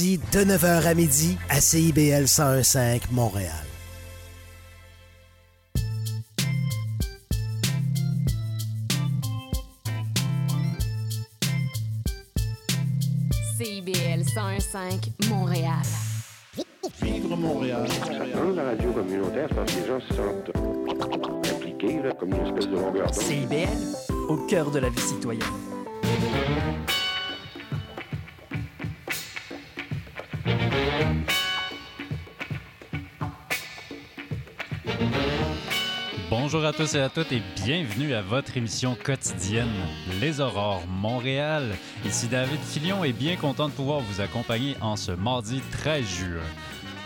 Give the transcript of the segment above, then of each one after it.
de 9h à midi à CIBL 101.5 Montréal. CIBL 101.5 Montréal. Vivre Montréal. Dans la radio communautaire, c'est parce que les gens se sentent impliqués, là, comme une espèce de longueur d'onde. CIBL, au cœur de la vie citoyenne. Bonjour à tous et à toutes et bienvenue à votre émission quotidienne Les Aurores Montréal. Ici David Filion et bien content de pouvoir vous accompagner en ce mardi 13 juin.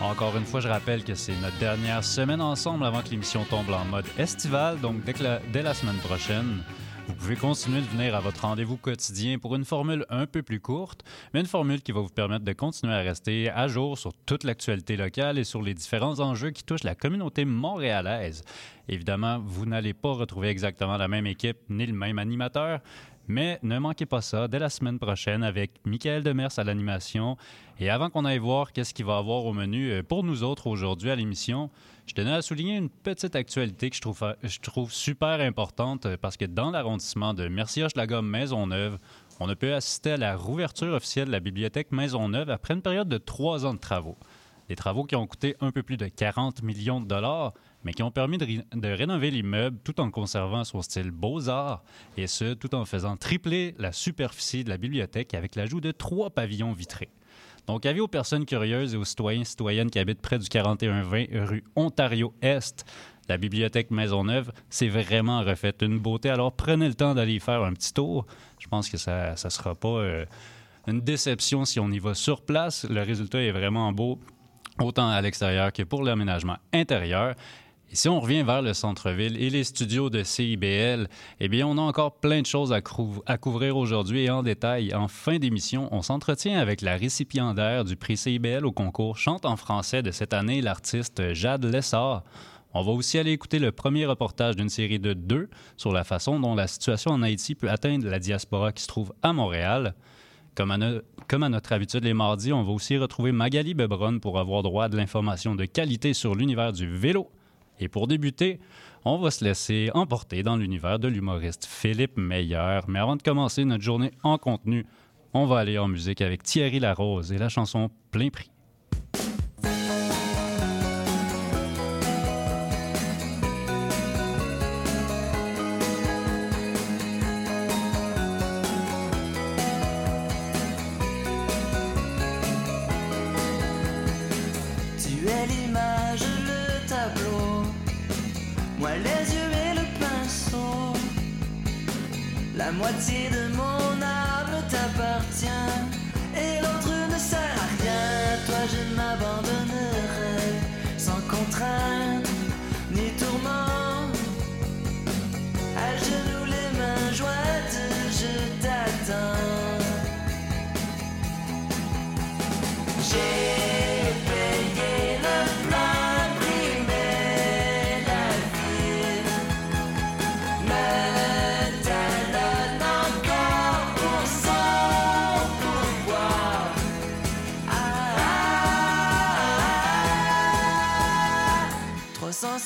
Encore une fois, je rappelle que c'est notre dernière semaine ensemble avant que l'émission tombe en mode estival, donc dès, la semaine prochaine, vous pouvez continuer de venir à votre rendez-vous quotidien pour une formule un peu plus courte, mais une formule qui va vous permettre de continuer à rester à jour sur toute l'actualité locale et sur les différents enjeux qui touchent la communauté montréalaise. Évidemment, vous n'allez pas retrouver exactement la même équipe ni le même animateur, mais ne manquez pas ça dès la semaine prochaine avec Michael Demers à l'animation. Et avant qu'on aille voir qu'est-ce qu'il va avoir au menu euh, pour nous autres aujourd'hui à l'émission, je tenais à souligner une petite actualité que je trouve, super importante euh, parce que dans l'arrondissement de Mercier-Hochelaga Maisonneuve, on a pu assister à la rouverture officielle de la bibliothèque Maisonneuve après une période de trois ans de travaux. Des travaux qui ont coûté un peu plus de 40 millions de dollars, mais qui ont permis de, de rénover l'immeuble tout en conservant son style beaux-arts, et ce, tout en faisant tripler la superficie de la bibliothèque avec l'ajout de trois pavillons vitrés. Donc, avis aux personnes curieuses et aux citoyens et citoyennes qui habitent près du 4120 rue Ontario-Est, la bibliothèque Maisonneuve, c'est vraiment refait une beauté. Alors, prenez le temps d'aller y faire un petit tour. Je pense que ça ne sera pas euh, une déception si on y va sur place. Le résultat est vraiment beau, autant à l'extérieur que pour l'aménagement intérieur. Si on revient vers le centre-ville et les studios de CIBL, eh bien, on a encore plein de choses à, couvrir aujourd'hui et en détail. En fin d'émission, on s'entretient avec la récipiendaire du prix CIBL au concours Chante en français de cette année, l'artiste Jade Lessard. On va aussi aller écouter le premier reportage d'une série de deux sur la façon dont la situation en Haïti peut atteindre la diaspora qui se trouve à Montréal. Comme à, comme à notre habitude les mardis, on va aussi retrouver Magali Bebron pour avoir droit à de l'information de qualité sur l'univers du vélo. Et pour débuter, on va se laisser emporter dans l'univers de l'humoriste Philippe Meyer. Mais avant de commencer notre journée en contenu, on va aller en musique avec Thierry Larose et la chanson Plein prix.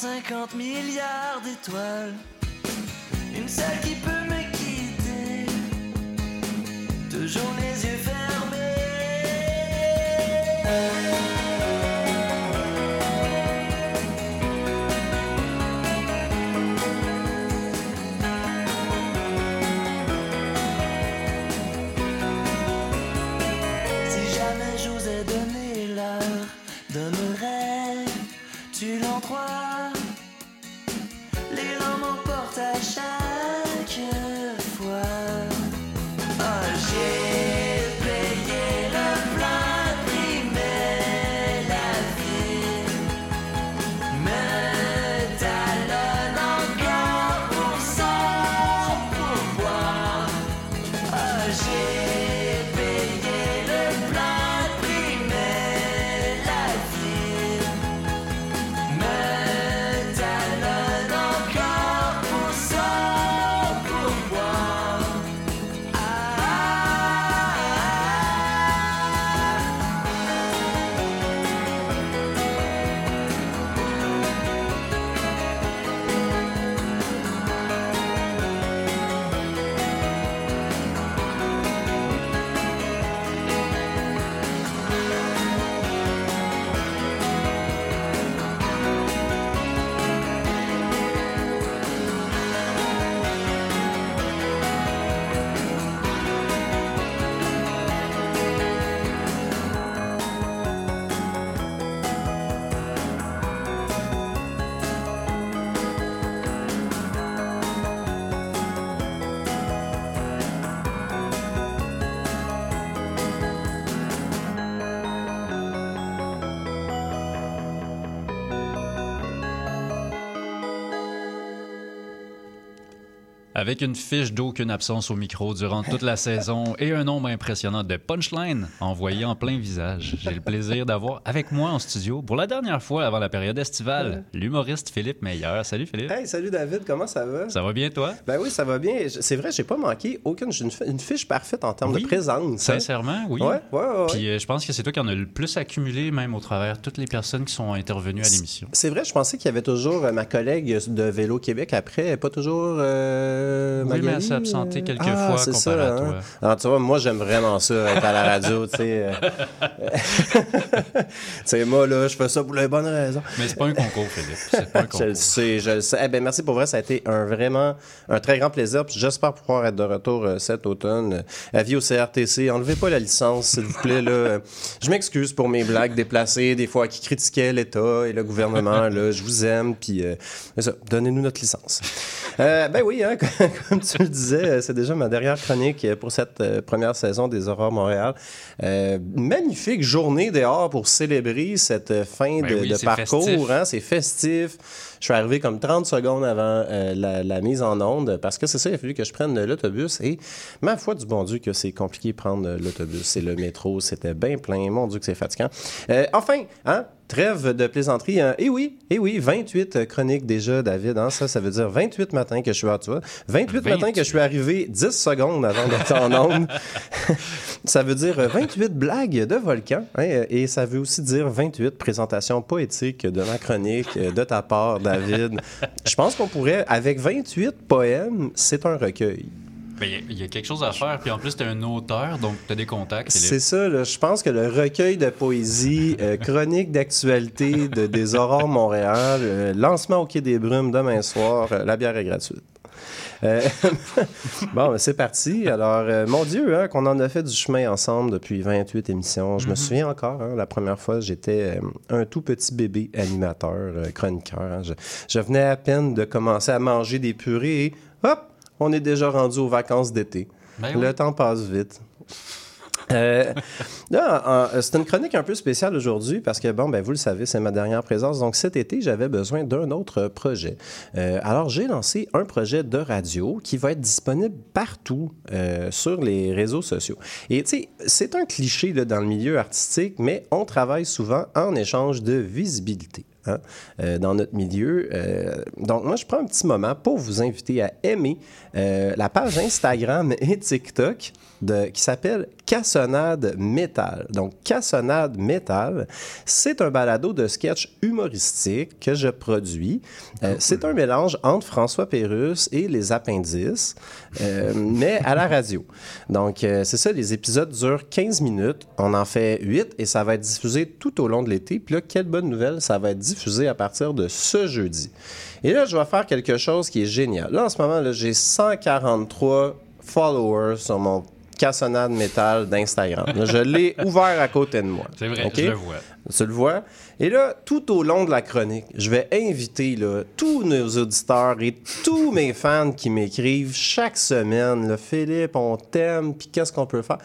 350 milliards d'étoiles, une seule qui peut me quitter, toujours les yeux fermés. Avec une fiche d'aucune absence au micro durant toute la saison et un nombre impressionnant de punchlines envoyés en plein visage, j'ai le plaisir d'avoir avec moi en studio, pour la dernière fois avant la période estivale, l'humoriste Philippe Meilleur. Salut Philippe. Hey, salut David, comment ça va? Ça va bien toi? Ben oui, ça va bien. C'est vrai, j'ai pas manqué aucune. J'ai une, fi- une fiche parfaite en termes Oui, de présence. hein? Sincèrement, oui. Ouais, ouais, ouais. ouais. Puis euh, je pense que c'est toi qui en as le plus accumulé, même au travers toutes les personnes qui sont intervenues à l'émission. C'est vrai, je pensais qu'il y avait toujours euh, ma collègue de Vélo Québec après, pas toujours. euh, Oui, mais elle s'est absentée euh, quelques ah, fois c'est comparé ça, à toi. hein. Alors, tu vois, moi, j'aime vraiment ça, être à la radio, tu sais. euh. tu sais, moi, là, je fais ça pour les bonnes raisons. Mais c'est pas un concours, Philippe. C'est pas un Je concours. le sais, je le sais. Eh ben, merci pour vrai, ça a été un vraiment un très grand plaisir. Puis J'espère pouvoir être de retour euh, cet automne. Euh, Avis au CRTC, enlevez pas la licence, s'il vous plaît. Là. Euh, Je m'excuse pour mes blagues déplacées, des fois qui critiquaient l'État et le gouvernement. Là, je vous aime, puis euh, donnez-nous notre licence. Euh, ben oui, hein, comme tu le disais, c'est déjà ma dernière chronique pour cette euh, première saison des Aurores Montréal. Euh, magnifique journée dehors pour célébrer cette fin Ben de, oui, de c'est parcours. festif. hein, c'est festif. Je suis arrivé comme 30 secondes avant euh, la, la mise en onde parce que c'est ça, il a fallu que je prenne l'autobus et ma foi du bon Dieu que c'est compliqué de prendre l'autobus. C'est le métro, c'était bien plein. Mon Dieu que c'est fatigant. Euh, enfin, hein, Trêve de plaisanterie. hein. Et oui, et oui, 28 chroniques déjà, David. Hein, ça, ça veut dire 28 matins que je suis à toi. 28, matins que je suis arrivé 10 secondes avant d'être en onde. ça veut dire 28 blagues de volcan. hein, et ça veut aussi dire 28 présentations poétiques de ma chronique, euh, de ta part, David. Je pense qu'on pourrait, avec 28 poèmes, c'est un recueil. Ben, Il y a- il y, a quelque chose à faire, puis en plus, t'es un auteur, donc t'as des contacts. C'est ça, là. je pense que le recueil de poésie, euh, chronique d'actualité de, des Aurores Montréal, euh, lancement au Quai des Brumes demain soir, euh, la bière est gratuite. Bon, ben, c'est parti. Alors, mon Dieu, hein, qu'on en a fait du chemin ensemble depuis 28 émissions. Je me souviens encore, hein, la première fois, j'étais un tout petit bébé animateur, chroniqueur. hein. Je, je venais à peine de commencer à manger des purées et hop, on est déjà rendu aux vacances d'été. Ben oui. Le temps passe vite. Euh, en- c'est une chronique un peu spéciale aujourd'hui parce que, bon, ben, vous le savez, c'est ma dernière présence. Donc, cet été, j'avais besoin d'un autre projet. Euh, alors, j'ai lancé un projet de radio qui va être disponible partout euh, sur les réseaux sociaux. Et, tu sais, c'est un cliché là, dans le milieu artistique, mais on travaille souvent en échange de visibilité. Hein, euh, dans notre milieu. Euh, donc, moi, je prends un petit moment pour vous inviter à aimer euh, la page Instagram et TikTok de, qui s'appelle Cassonade Métal. Donc, Cassonade Métal, c'est un balado de sketch humoristique que je produis. Euh, c'est un mélange entre François Pérusse et les appendices, euh, mais à la radio. Donc, euh, c'est ça, les épisodes durent 15 minutes. On en fait 8 et ça va être diffusé tout au long de l'été. Puis là, quelle bonne nouvelle, ça va être diffusé à partir de ce jeudi. Et là, je vais faire quelque chose qui est génial. Là, en ce moment, j'ai 143 followers sur mon cassonade métal d'Instagram. Je l'ai ouvert à côté de moi. C'est vrai, OK? je le vois. Tu le vois? Et là, tout au long de la chronique, je vais inviter là, tous nos auditeurs et tous mes fans qui m'écrivent chaque semaine, Philippe, on t'aime, puis qu'est-ce qu'on peut faire?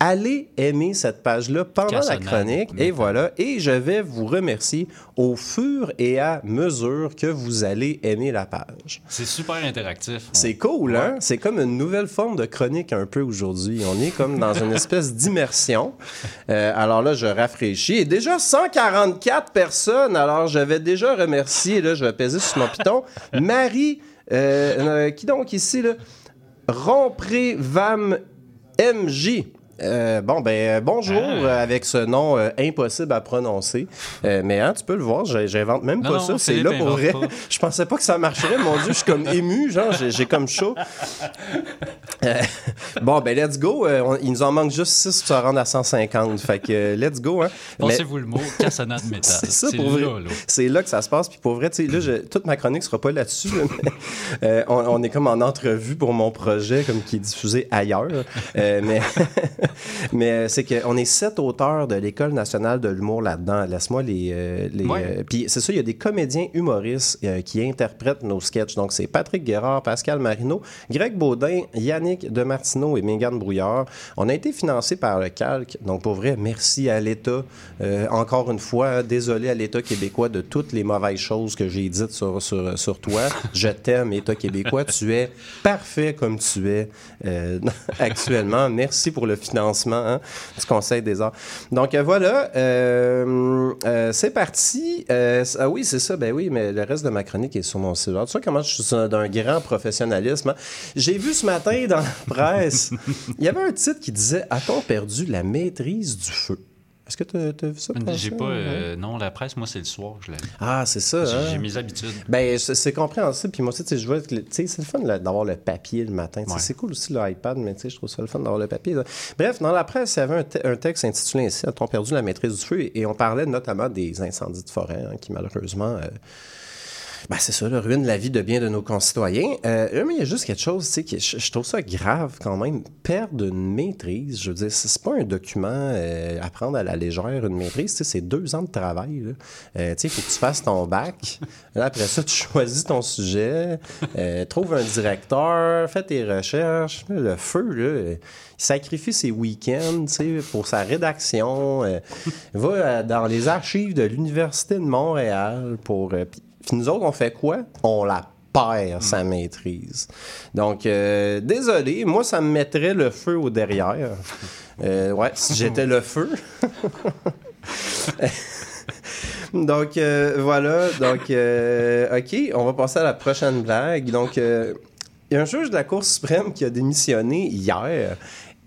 Allez aimer cette page-là pendant la chronique. Et voilà. Et je vais vous remercier au fur et à mesure que vous allez aimer la page. C'est super interactif. C'est cool, hein? C'est comme une nouvelle forme de chronique un peu aujourd'hui. On est comme dans une espèce d'immersion. Euh, alors là, je rafraîchis. Et déjà 144 personnes. Alors, je vais déjà remercier, là, je vais peser sur mon piton, Marie, euh, euh, qui donc ici, là? Rompré Vam MJ. Euh, bon, ben, euh, bonjour Ah. euh, avec ce nom euh, impossible à prononcer. Euh, mais hein, tu peux le voir, j'invente même Non, pas non, ça. C'est là pour vrai. Je pensais pas que ça marcherait. Mon Dieu, je suis comme ému, genre, j'ai comme chaud. Bon, ben, let's go. On- il nous en manque juste 6 pour se rendre à 150. Fait que, let's go. Hein. Mais- Pensez-vous le mot cassonade métal? c'est ça pour vrai. C'est là que ça se passe. Puis pour vrai, tu sais, là, je- toute ma chronique sera pas là-dessus. là, mais, on, on est comme en entrevue pour mon projet, comme qui est diffusé ailleurs. Mais Mais euh, c'est qu'on est sept auteurs de l'École nationale de l'humour là-dedans. Laisse-moi les. euh, les Ouais. euh, puis c'est ça, il y a des comédiens humoristes qui interprètent nos sketchs. Donc c'est Patrick Guérard, Pascal Marino, Greg Baudin, Yannick Demartino et Mégane Brouillard. On a été financé par le Calque. Donc pour vrai, merci à l'État. Encore une fois, désolé à l'État québécois de toutes les mauvaises choses que j'ai dites sur, sur, sur toi. Je t'aime, État québécois. Tu es parfait comme tu es euh, actuellement. Merci pour le financement hein, du Conseil des arts. Donc euh, voilà, euh, euh, c'est parti. Ah oui, c'est ça. Ben oui, mais le reste de ma chronique est sur mon cellulaire. Tu vois comment je suis un- d'un grand professionnalisme. hein? J'ai vu ce matin dans la presse, il y avait un titre qui disait A-t-on perdu la maîtrise du feu? Est-ce que tu as, vu ça? J'ai pas. euh, non, la presse, moi, c'est le soir que je la lis. Ah, c'est ça. J'ai hein? j'ai mes habitudes. Ben, c'est compréhensible. Puis moi aussi, tu sais, je vois c'est le fun d'avoir le papier le matin. Ouais. C'est cool aussi l'iPad, mais tu sais, je trouve ça le fun d'avoir le papier. là. Bref, dans la presse, il y avait un, te- un texte intitulé ainsi A-t-on perdu la maîtrise du feu? Et on parlait notamment des incendies de forêt hein, qui, malheureusement, euh, ben, c'est ça, le ruine la vie de bien de nos concitoyens. Euh, mais il y a juste quelque chose, tu sais, je, je trouve ça grave quand même. Perdre une maîtrise, je veux dire, c'est pas un document euh, à prendre à la légère, une maîtrise, tu sais, c'est deux ans de travail. là. Euh, tu sais, il faut que tu fasses ton bac. Là, après ça, tu choisis ton sujet, euh, trouve un directeur, fais tes recherches. Là, Le feu, là, il sacrifie ses week-ends, tu sais, pour sa rédaction. va dans les archives de l'Université de Montréal pour... puis- nous autres, on fait quoi? On la perd, sa maîtrise. Donc, euh, désolé, moi, ça me mettrait le feu au derrière. Euh, ouais, si j'étais le feu. Donc, euh, voilà. Donc, euh, OK, on va passer à la prochaine blague. Donc, euh, il y a un juge de la Cour suprême qui a démissionné hier.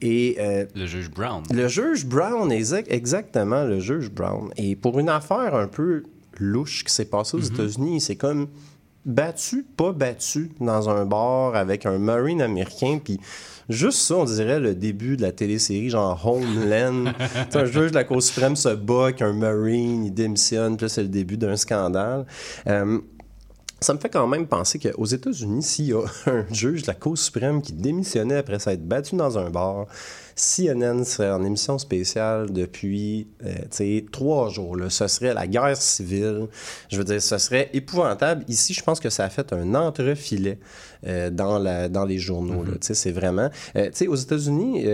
Et Le juge Brown. le juge Brown, exact- exactement, le juge Brown. Et pour une affaire un peu louche qui s'est passée aux États-Unis, c'est comme battu, pas battu dans un bar avec un Marine américain, puis juste ça, on dirait le début de la télésérie, genre Homeland. Un juge de la Cour suprême se bat avec un Marine, il démissionne, puis c'est le début d'un scandale. Euh, ça me fait quand même penser qu'aux États-Unis, s'il y a un juge de la Cour suprême qui démissionnait après s'être battu dans un bar, CNN serait en émission spéciale depuis euh, trois jours. Là. Ce serait la guerre civile. Je veux dire, ce serait épouvantable. Ici, je pense que ça a fait un entrefilet euh, dans, la, dans les journaux. sais, C'est vraiment... euh, aux États-Unis...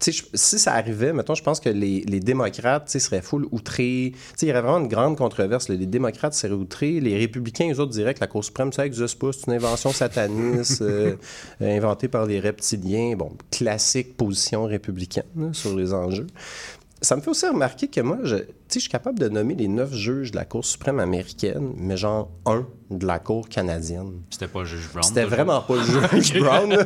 si ça arrivait, mettons, je pense que les, les démocrates seraient full outrés. Il y aurait vraiment une grande controverse. Les démocrates seraient outrés. Les républicains, eux autres, diraient que la Cour suprême, ça n'existe pas. C'est une invention sataniste euh, euh, inventée par les reptiliens. Bon, classique position républicaine sur les enjeux. Ça me fait aussi remarquer que moi, je, je suis capable de nommer les neuf juges de la Cour suprême américaine, mais genre un de la Cour canadienne. C'était pas le juge Brown. C'était vraiment pas le juge Brown.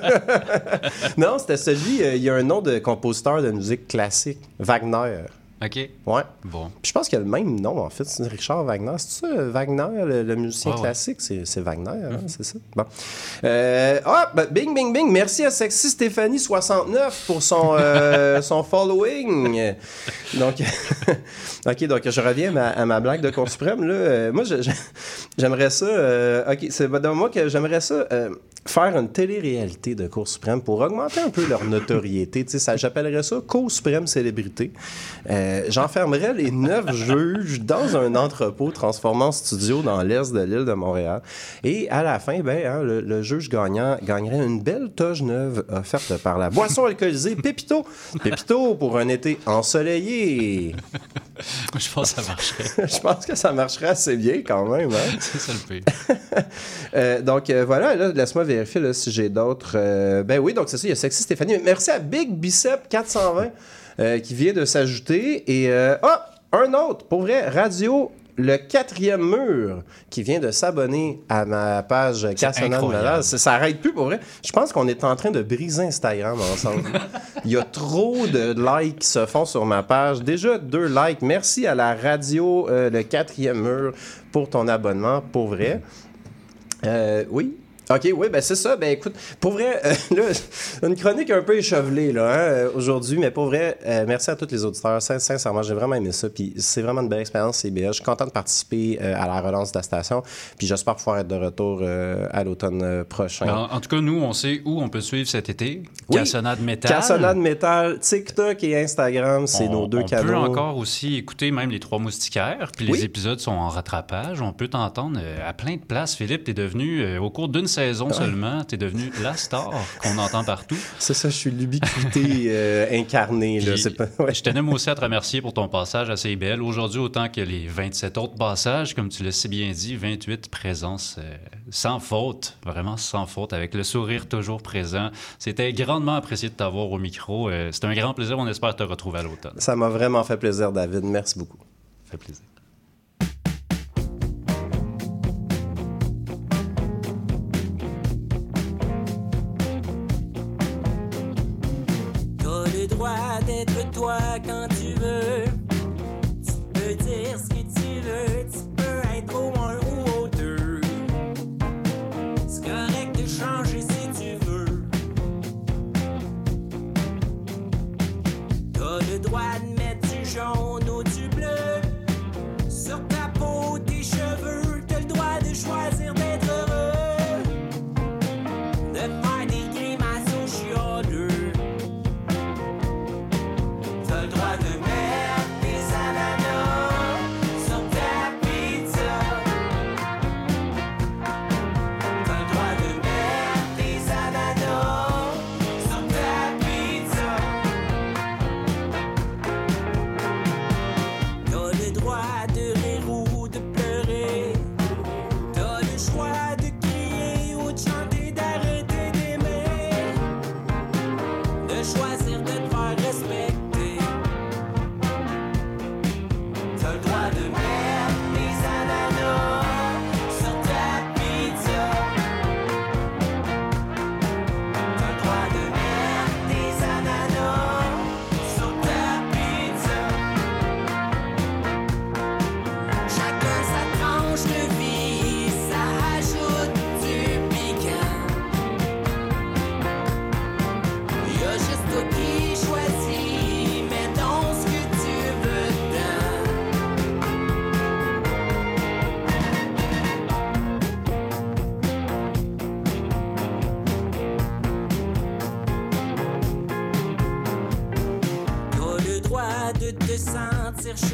non, c'était celui, euh, il y a un nom de compositeur de musique classique, Wagner. OK. Ouais. Bon. Puis je pense qu'il a le même nom, en fait. C'est Richard Wagner. C'est ça, Wagner, le, le musicien Ouais, ouais. classique? C'est, c'est Wagner, hein, c'est ça? Bon. Euh, ah, ben, bing, bing, bing. Merci à Sexy Stéphanie 69 pour son, euh, son following. Donc, OK, donc je reviens à ma, à ma blague de Cour suprême. Là. Euh, moi, j'aimerais ça... euh, OK, c'est dans moi que j'aimerais ça... faire une télé-réalité de Cour suprême pour augmenter un peu leur notoriété. J'appellerais ça Cour suprême célébrité. Euh, j'enfermerais les neuf juges dans un entrepôt transformé en studio dans l'est de l'île de Montréal. Et à la fin, ben, hein, le, le juge gagnant gagnerait une belle toge neuve offerte par la boisson alcoolisée Pépito. Pépito pour un été ensoleillé. Je pense que ça marcherait. Je pense que ça marcherait assez bien quand même. Hein? C'est ça le pire. Euh, donc euh, voilà, là, laisse-moi vérifier là, si j'ai d'autres. euh, ben oui, donc c'est ça, il y a Sexy Stéphanie. Merci à Big Bicep 420 euh, qui vient de s'ajouter. Et euh, ah, un autre, pour vrai, Radio le quatrième mur qui vient de s'abonner à ma page Cassonade. Malade. Ça, ça arrête plus pour vrai. Je pense qu'on est en train de briser Instagram ensemble. Il y a trop de likes qui se font sur ma page. Déjà deux likes. Merci à la radio euh, Le quatrième mur pour ton abonnement, pour vrai. Euh, oui. OK, oui, ben c'est ça. Ben écoute, pour vrai, euh, là, une chronique un peu échevelée là, hein, euh, aujourd'hui, mais pour vrai, euh, merci à tous les auditeurs. Sin- Sincèrement, j'ai vraiment aimé ça. Puis c'est vraiment une belle expérience, CBL. Je suis content de participer euh, à la relance de la station. Puis j'espère pouvoir être de retour euh, à l'automne euh, prochain. Ben, en, en tout cas, nous, on sait où on peut suivre cet été. Oui. Cassonade Métal. Cassonade Métal, TikTok et Instagram, c'est On- nos deux on canaux. peut encore aussi écouter même les Trois Moustiquaires, puis Oui. les épisodes sont en rattrapage. On peut t'entendre à plein de places. Philippe, t'es devenu, euh, au cours d'une seulement, t'es devenu la star qu'on entend partout. C'est ça, je suis l'ubiquité euh, incarnée. Là. Puis, C'est pas... ouais. Je tenais moi aussi à te remercier pour ton passage à CIBL. Aujourd'hui, autant que les 27 autres passages, comme tu l'as si bien dit, 28 présences euh, sans faute, vraiment sans faute, avec le sourire toujours présent. C'était grandement apprécié de t'avoir au micro. Euh, C'était un grand plaisir. On espère te retrouver à l'automne. Ça m'a vraiment fait plaisir, David. Merci beaucoup. Ça fait plaisir. Toi quand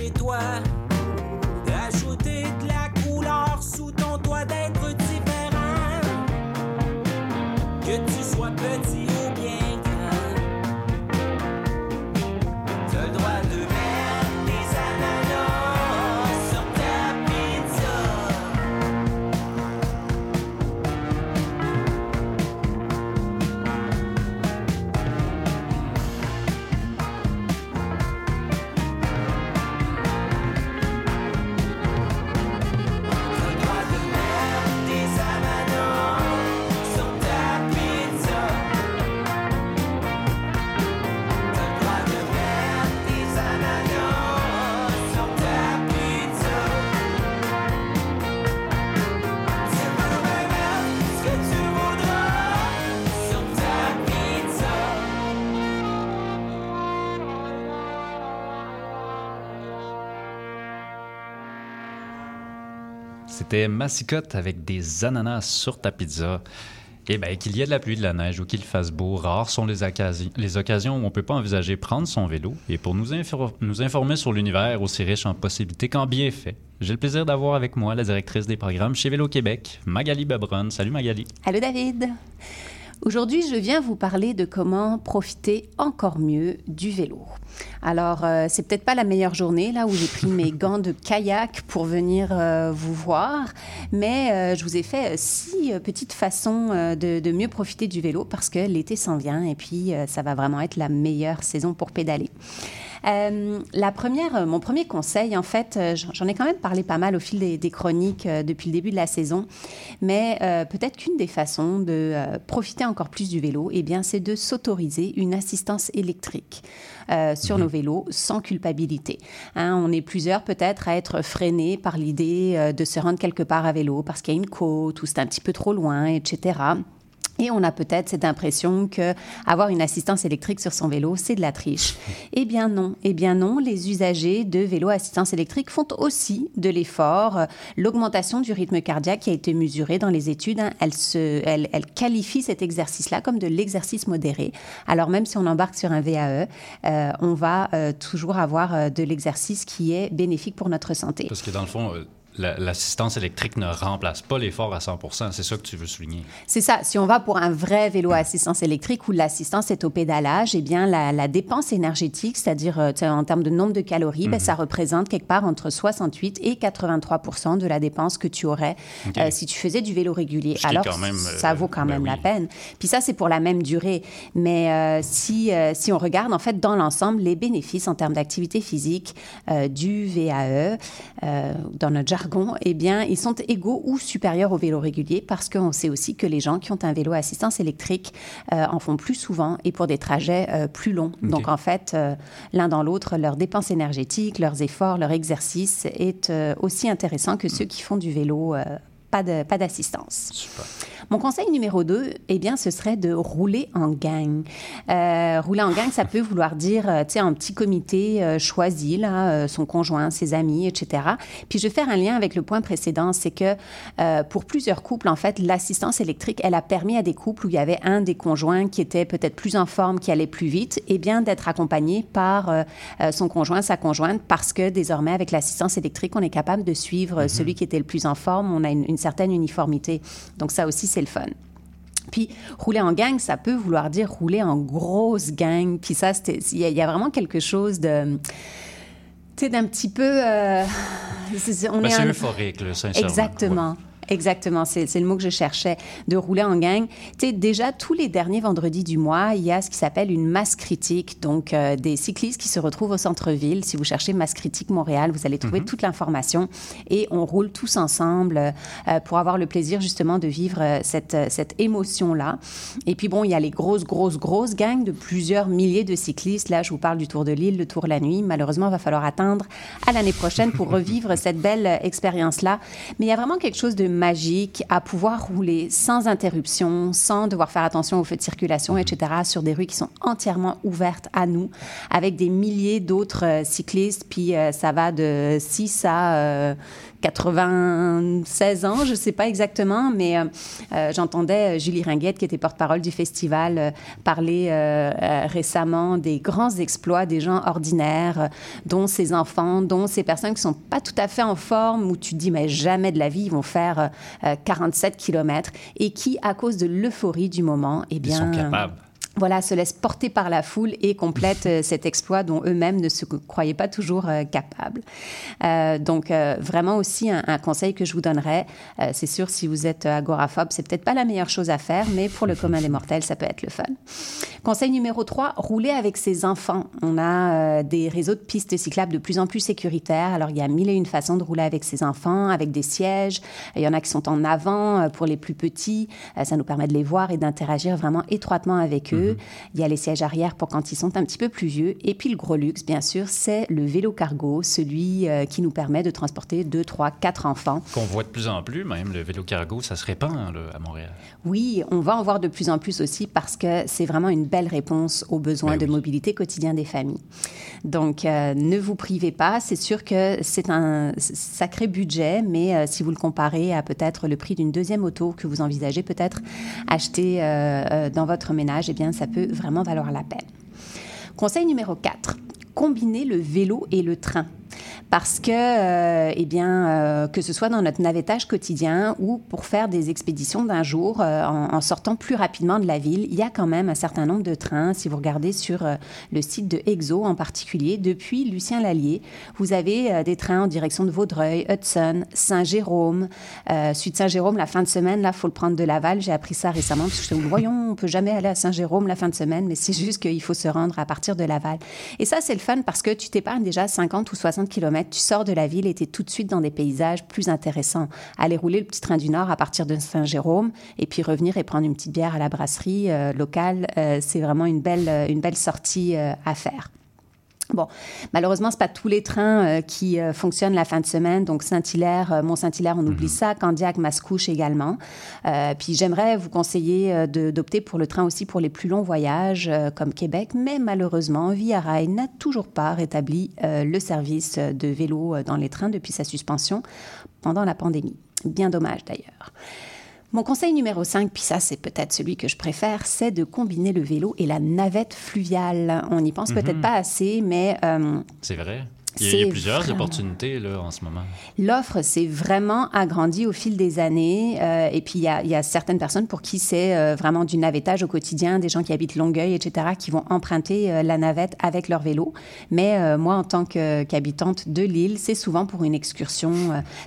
chez toi, C'était Massicotte avec des ananas sur ta pizza. Eh bien, qu'il y ait de la pluie, de la neige ou qu'il fasse beau, rares sont les, occasions- où on ne peut pas envisager prendre son vélo. Et pour nous, infor- nous informer sur l'univers aussi riche en possibilités qu'en bienfaits, j'ai le plaisir d'avoir avec moi la directrice des programmes chez Vélo Québec, Magali Babronne. Salut Magali. Allô David. Aujourd'hui, je viens vous parler de comment profiter encore mieux du vélo. Alors, euh, c'est peut-être pas la meilleure journée là où j'ai pris mes gants de kayak pour venir euh, vous voir, mais euh, je vous ai fait six petites façons de, de mieux profiter du vélo parce que l'été s'en vient et puis ça va vraiment être la meilleure saison pour pédaler. Euh, la première, euh, mon premier conseil, en fait, euh, j'en ai quand même parlé pas mal au fil des, des chroniques euh, depuis le début de la saison, mais euh, peut-être qu'une des façons de profiter encore plus du vélo, eh bien, c'est de s'autoriser une assistance électrique. sur nos vélos sans culpabilité. Hein, on est plusieurs peut-être à être freinés par l'idée de se rendre quelque part à vélo parce qu'il y a une côte ou c'est un petit peu trop loin, etc. Et on a peut-être cette impression que avoir une assistance électrique sur son vélo, c'est de la triche. Eh bien non, eh bien non, les usagers de vélos assistance électrique font aussi de l'effort. L'augmentation du rythme cardiaque qui a été mesurée dans les études, hein, elle, se, elle, elle qualifie cet exercice-là comme de l'exercice modéré. Alors même si on embarque sur un VAE, euh, on va euh, toujours avoir euh, de l'exercice qui est bénéfique pour notre santé. Parce que dans le fond, l'assistance électrique ne remplace pas l'effort à 100% C'est ça que tu veux souligner. C'est ça. Si on va pour un vrai vélo à assistance électrique où l'assistance est au pédalage, eh bien, la, la dépense énergétique, c'est-à-dire euh, en termes de nombre de calories, ben, ça représente quelque part entre 68 et 83 de la dépense que tu aurais euh, si tu faisais du vélo régulier. Ce Alors, quand même, euh, ça vaut quand ben même la oui. peine. Puis ça, c'est pour la même durée. Mais euh, si, euh, si on regarde, en fait, dans l'ensemble, les bénéfices en termes d'activité physique euh, du VAE, euh, dans notre jargon, eh bien, ils sont égaux ou supérieurs au vélo régulier parce qu'on sait aussi que les gens qui ont un vélo à assistance électrique euh, en font plus souvent et pour des trajets euh, plus longs. Donc, en fait, euh, l'un dans l'autre, leurs dépenses énergétiques, leurs efforts, leur exercice est aussi intéressant que ceux qui font du vélo. Pas pas d'assistance. Super. Mon conseil numéro 2, eh bien, ce serait de rouler en gang. Euh, rouler en gang, ça peut vouloir dire, euh, tu sais, un petit comité euh, choisi, là, euh, son conjoint, ses amis, etc. Puis je vais faire un lien avec le point précédent, c'est que pour plusieurs couples, en fait, l'assistance électrique, elle a permis à des couples où il y avait un des conjoints qui était peut-être plus en forme, qui allait plus vite, eh bien, d'être accompagné par son conjoint, sa conjointe, parce que désormais, avec l'assistance électrique, on est capable de suivre euh, celui qui était le plus en forme. On a une, une certaine uniformité. Donc ça aussi, c'est le fun. Puis rouler en gang, ça peut vouloir dire rouler en grosse gang. Puis ça, il y, a- il y a vraiment quelque chose de, tu sais, d'un petit peu. euh, on Ben, est c'est un- euphorique, là, sincèrement. Exactement. Exactement, c'est le mot que je cherchais, de rouler en gang. Tu sais, déjà, tous les derniers vendredis du mois, il y a ce qui s'appelle une masse critique, donc euh, des cyclistes qui se retrouvent au centre-ville. Si vous cherchez masse critique Montréal, vous allez trouver toute l'information et on roule tous ensemble euh, pour avoir le plaisir justement de vivre euh, cette, cette émotion-là. Et puis bon, il y a les grosses, grosses, grosses gangs de plusieurs milliers de cyclistes. Là, je vous parle du Tour de l'île, le Tour la nuit. Malheureusement, il va falloir attendre à l'année prochaine pour revivre cette belle expérience-là. Mais il y a vraiment quelque chose de magique à pouvoir rouler sans interruption, sans devoir faire attention aux feux de circulation, etc., sur des rues qui sont entièrement ouvertes à nous, avec des milliers d'autres euh, cyclistes. Puis euh, ça va de 6 à euh, 96 ans, je ne sais pas exactement, mais euh, euh, j'entendais euh, Julie Ringuette, qui était porte-parole du festival, euh, parler euh, euh, récemment des grands exploits des gens ordinaires, euh, dont ces enfants, dont ces personnes qui sont pas tout à fait en forme, où tu te dis, mais jamais de la vie, ils vont faire euh, euh, 47 kilomètres, et qui, à cause de l'euphorie du moment, eh Ils bien, sont capables. Voilà, se laissent porter par la foule et complètent euh, cet exploit dont eux-mêmes ne se croyaient pas toujours euh, capables. Euh, donc, euh, vraiment aussi un, un conseil que je vous donnerais, c'est sûr, si vous êtes agoraphobe, c'est peut-être pas la meilleure chose à faire, mais pour le commun des mortels, ça peut être le fun. Conseil numéro 3, rouler avec ses enfants. On a des réseaux de pistes cyclables de plus en plus sécuritaires. Alors, il y a mille et une façons de rouler avec ses enfants, avec des sièges. Il y en a qui sont en avant pour les plus petits. Ça nous permet de les voir et d'interagir vraiment étroitement avec eux. Il y a les sièges arrière pour quand ils sont un petit peu plus vieux. Et puis, le gros luxe, bien sûr, c'est le vélo cargo, celui euh, qui nous permet de transporter deux, trois, quatre enfants. Qu'on voit de plus en plus, même le vélo cargo, ça se répand là, à Montréal. Oui, on va en voir de plus en plus aussi parce que c'est vraiment une belle réponse aux besoins Ben de oui. mobilité quotidien des familles. Donc, euh, ne vous privez pas. C'est sûr que c'est un sacré budget, mais euh, si vous le comparez à peut-être le prix d'une deuxième auto que vous envisagez peut-être acheter euh, dans votre ménage, eh bien, ça peut vraiment valoir la peine. Conseil numéro 4, combiner le vélo et le train. Parce que, euh, eh bien, euh, que ce soit dans notre navettage quotidien ou pour faire des expéditions d'un jour euh, en, sortant plus rapidement de la ville, il y a quand même un certain nombre de trains. Si vous regardez sur euh, le site de Exo en particulier, depuis Lucien Lallier, vous avez des trains en direction de Vaudreuil, Hudson, Saint-Jérôme. Suite Saint-Jérôme, la fin de semaine, là, faut le prendre de Laval. J'ai appris ça récemment parce que je me voyons, on peut jamais aller à Saint-Jérôme la fin de semaine, mais c'est juste qu'il faut se rendre à partir de Laval. Et ça, c'est le fun parce que tu t'épargnes déjà 50 ou 60 kilomètres, tu sors de la ville et tu es tout de suite dans des paysages plus intéressants. Aller rouler le petit train du Nord à partir de Saint-Jérôme et puis revenir et prendre une petite bière à la brasserie euh, locale, euh, c'est vraiment une belle, euh, une belle sortie à faire. Bon, malheureusement, c'est pas tous les trains euh, qui euh, fonctionnent la fin de semaine. Donc Saint-Hilaire, euh, Mont-Saint-Hilaire, on oublie ça. Candiac, Mascouche également. Puis j'aimerais vous conseiller d'opter pour le train aussi pour les plus longs voyages, comme Québec. Mais malheureusement, Via Rail n'a toujours pas rétabli le service de vélo dans les trains depuis sa suspension pendant la pandémie. Bien dommage d'ailleurs. Mon conseil numéro 5, puis ça c'est peut-être celui que je préfère, c'est de combiner le vélo et la navette fluviale. On n'y pense peut-être pas assez, mais euh, C'est vrai. Il y a, plusieurs vraiment- opportunités là, en ce moment. L'offre s'est vraiment agrandie au fil des années. euh, et puis, il y, a- il y a certaines personnes pour qui c'est euh, vraiment du navettage au quotidien, des gens qui habitent Longueuil, etc., qui vont emprunter euh, la navette avec leur vélo. Mais moi, en tant qu'habitante de l'île, c'est souvent pour une excursion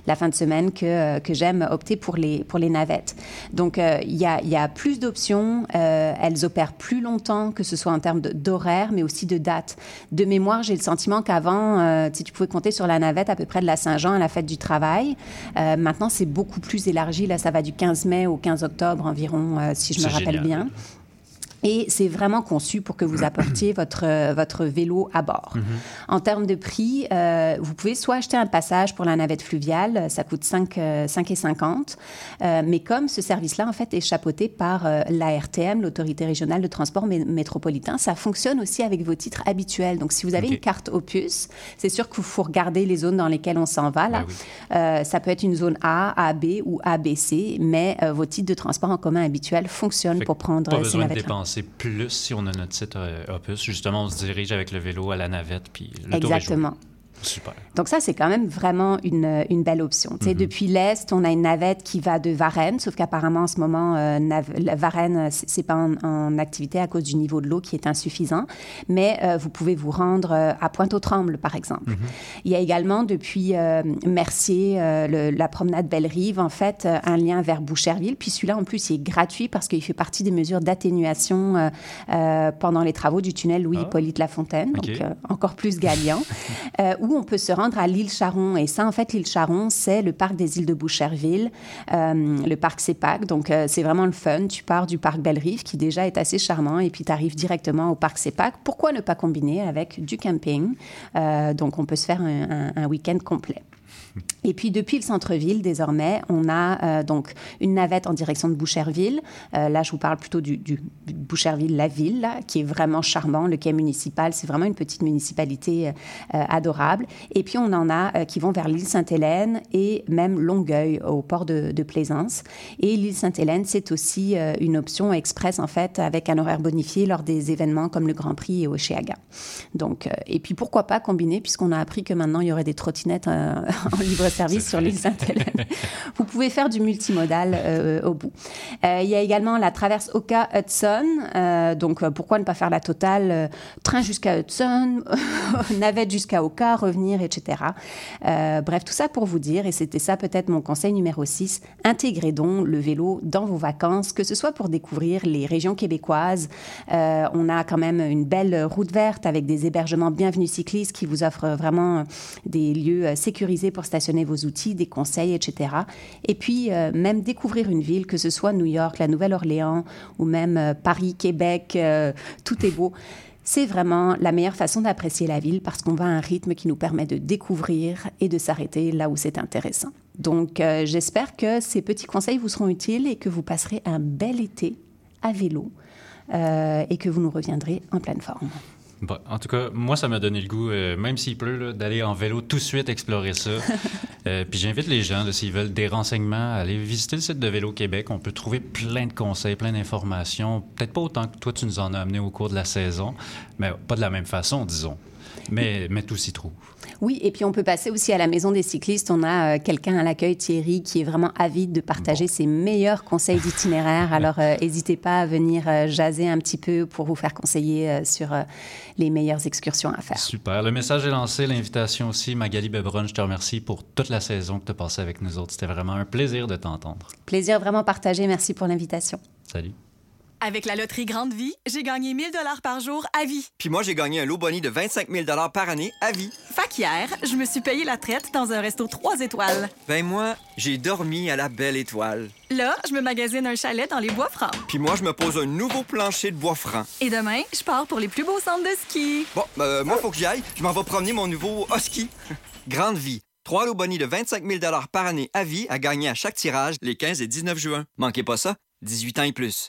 la fin de semaine que, que j'aime opter pour les, pour les navettes. Donc, il y, a, il y a plus d'options. elles opèrent plus longtemps, que ce soit en termes d'horaire, mais aussi de date. De mémoire, j'ai le sentiment qu'avant, euh, tu pouvais compter sur la navette à peu près de la Saint-Jean à la fête du travail. Euh, maintenant, c'est beaucoup plus élargi. Là, ça va du 15 mai au 15 octobre environ, euh, si je me rappelle génial. bien. Et c'est vraiment conçu pour que vous apportiez votre, euh, votre vélo à bord. En termes de prix, euh, vous pouvez soit acheter un passage pour la navette fluviale, euh, ça coûte 5, euh, 5,50. Euh, mais comme ce service-là, en fait, est chapeauté par euh, l'ARTM, l'Autorité régionale de transport mé- métropolitain, ça fonctionne aussi avec vos titres habituels. Donc, si vous avez une carte Opus, c'est sûr qu'il faut regarder les zones dans lesquelles on s'en va. Là. Oui. Euh, ça peut être une zone A, AB ou ABC, mais euh, vos titres de transport en commun habituels fonctionnent pour que prendre euh, ces besoin dépenser plus si on a notre site euh, Opus. Justement, on se dirige avec le vélo à la navette, puis le joué. Super. Donc ça, c'est quand même vraiment une, une belle option. Tu sais, Depuis l'Est, on a une navette qui va de Varennes, sauf qu'apparemment, en ce moment, euh, la Varennes, euh, c'est pas en, en activité à cause du niveau de l'eau qui est insuffisant. Mais euh, vous pouvez vous rendre euh, à Pointe-aux-Trembles, par exemple. Il y a également, depuis Mercier, le- la promenade Belle-Rive, en fait, un lien vers Boucherville. Puis celui-là, en plus, il est gratuit parce qu'il fait partie des mesures d'atténuation pendant les travaux du tunnel Louis-Hippolyte Lafontaine. OK. Donc, encore plus gagnant. où on peut se rendre à l'île Charon. Et ça, en fait, l'île Charon, c'est le parc des îles de Boucherville, euh, le parc CEPAC. Donc, euh, c'est vraiment le fun. Tu pars du parc Belle-Rive, qui déjà est assez charmant, et puis tu arrives directement au parc CEPAC. Pourquoi ne pas combiner avec du camping? Euh, donc, on peut se faire un- un week-end complet. Et puis depuis le centre-ville, désormais, on a euh, donc une navette en direction de Boucherville. Euh, là, je vous parle plutôt du, Boucherville, la ville, là, qui est vraiment charmant. Le quai municipal, c'est vraiment une petite municipalité euh, adorable. Et puis on en a qui vont vers l'île Sainte-Hélène et même Longueuil, au port de, Plaisance. Et l'île Sainte-Hélène, c'est aussi une option express, en fait, avec un horaire bonifié lors des événements comme le Grand Prix et Oceaga. Donc, et puis pourquoi pas combiner, puisqu'on a appris que maintenant il y aurait des trottinettes en libre-service sur l'île Sainte-Hélène. Vous pouvez faire du multimodal euh, au bout. Euh, il y a également la traverse Oka-Hudson. Euh, donc, pourquoi ne pas faire la totale Train jusqu'à Hudson, navette jusqu'à Oka, revenir, etc. Bref, tout ça pour vous dire, et c'était ça peut-être mon conseil numéro 6, intégrez donc le vélo dans vos vacances, que ce soit pour découvrir les régions québécoises. On a quand même une belle route verte avec des hébergements bienvenus cyclistes qui vous offrent vraiment des lieux sécurisés pour stationner vos outils, des conseils, etc. Et puis, euh, même découvrir une ville, que ce soit New York, la Nouvelle-Orléans ou même euh, Paris, Québec, euh, tout est beau. C'est vraiment la meilleure façon d'apprécier la ville parce qu'on va à un rythme qui nous permet de découvrir et de s'arrêter là où c'est intéressant. Donc, j'espère que ces petits conseils vous seront utiles et que vous passerez un bel été à vélo et que vous nous reviendrez en pleine forme. Bon, en tout cas, moi, ça m'a donné le goût, euh, même s'il pleut, d'aller en vélo tout de suite explorer ça. Euh, puis j'invite les gens, s'ils veulent des renseignements, à aller visiter le site de Vélo Québec. On peut trouver plein de conseils, plein d'informations. Peut-être pas autant que toi, tu nous en as amené au cours de la saison, mais pas de la même façon, disons. Mais, mais tout s'y trouve. Oui, et puis on peut passer aussi à la maison des cyclistes. On a euh, quelqu'un à l'accueil, Thierry, qui est vraiment avide de partager ses meilleurs conseils d'itinéraire. Alors, euh, n'hésitez pas à venir euh, jaser un petit peu pour vous faire conseiller sur les meilleures excursions à faire. Super. Le message est lancé, l'invitation aussi. Magali Bebron, je te remercie pour toute la saison que tu as passée avec nous autres. C'était vraiment un plaisir de t'entendre. Plaisir vraiment partagé. Merci pour l'invitation. Salut. Avec la loterie Grande Vie, j'ai gagné 1000 dollars par jour à vie. Puis moi, j'ai gagné un lot boni de 25 000 par année à vie. Fait qu'hier, je me suis payé la traite dans un resto 3 étoiles. Ben moi, j'ai dormi à la belle étoile. Là, je me magasine un chalet dans les bois francs. Puis moi, je me pose un nouveau plancher de bois franc. Et demain, je pars pour les plus beaux centres de ski. Bon, ben, moi, faut que j'y aille. Je m'en vais promener mon nouveau husky. Grande Vie. Trois lots boni de 25 000 par année à vie à gagner à chaque tirage les 15 et 19 juin. Manquez pas ça, 18 ans et plus.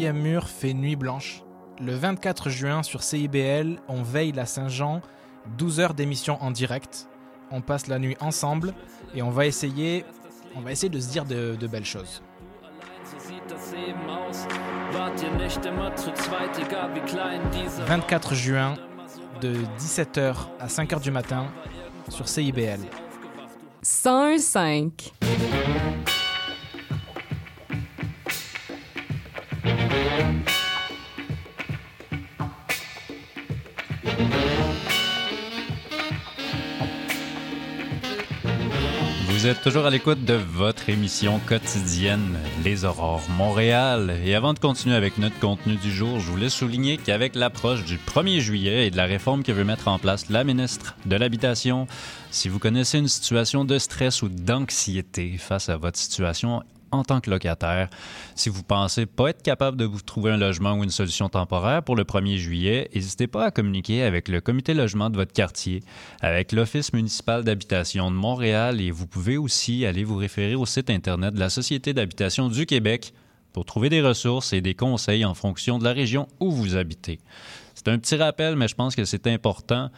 quatrième mur fait nuit blanche. Le 24 juin sur CIBL, on veille la Saint-Jean, 12 heures d'émission en direct. On passe la nuit ensemble et on va essayer, on va essayer de se dire de, de belles choses. 24 juin, de 17h à 5h du matin, sur CIBL. 101.5. Vous êtes toujours à l'écoute de votre émission quotidienne Les Aurores Montréal. Et avant de continuer avec notre contenu du jour, je voulais souligner qu'avec l'approche du 1er juillet et de la réforme que veut mettre en place la ministre de l'Habitation, si vous connaissez une situation de stress ou d'anxiété face à votre situation en tant que locataire. Si vous pensez pas être capable de vous trouver un logement ou une solution temporaire pour le 1er juillet, n'hésitez pas à communiquer avec le comité logement de votre quartier, avec l'Office municipal d'habitation de Montréal et vous pouvez aussi aller vous référer au site Internet de la Société d'habitation du Québec pour trouver des ressources et des conseils en fonction de la région où vous habitez. C'est un petit rappel, mais je pense que c'est important.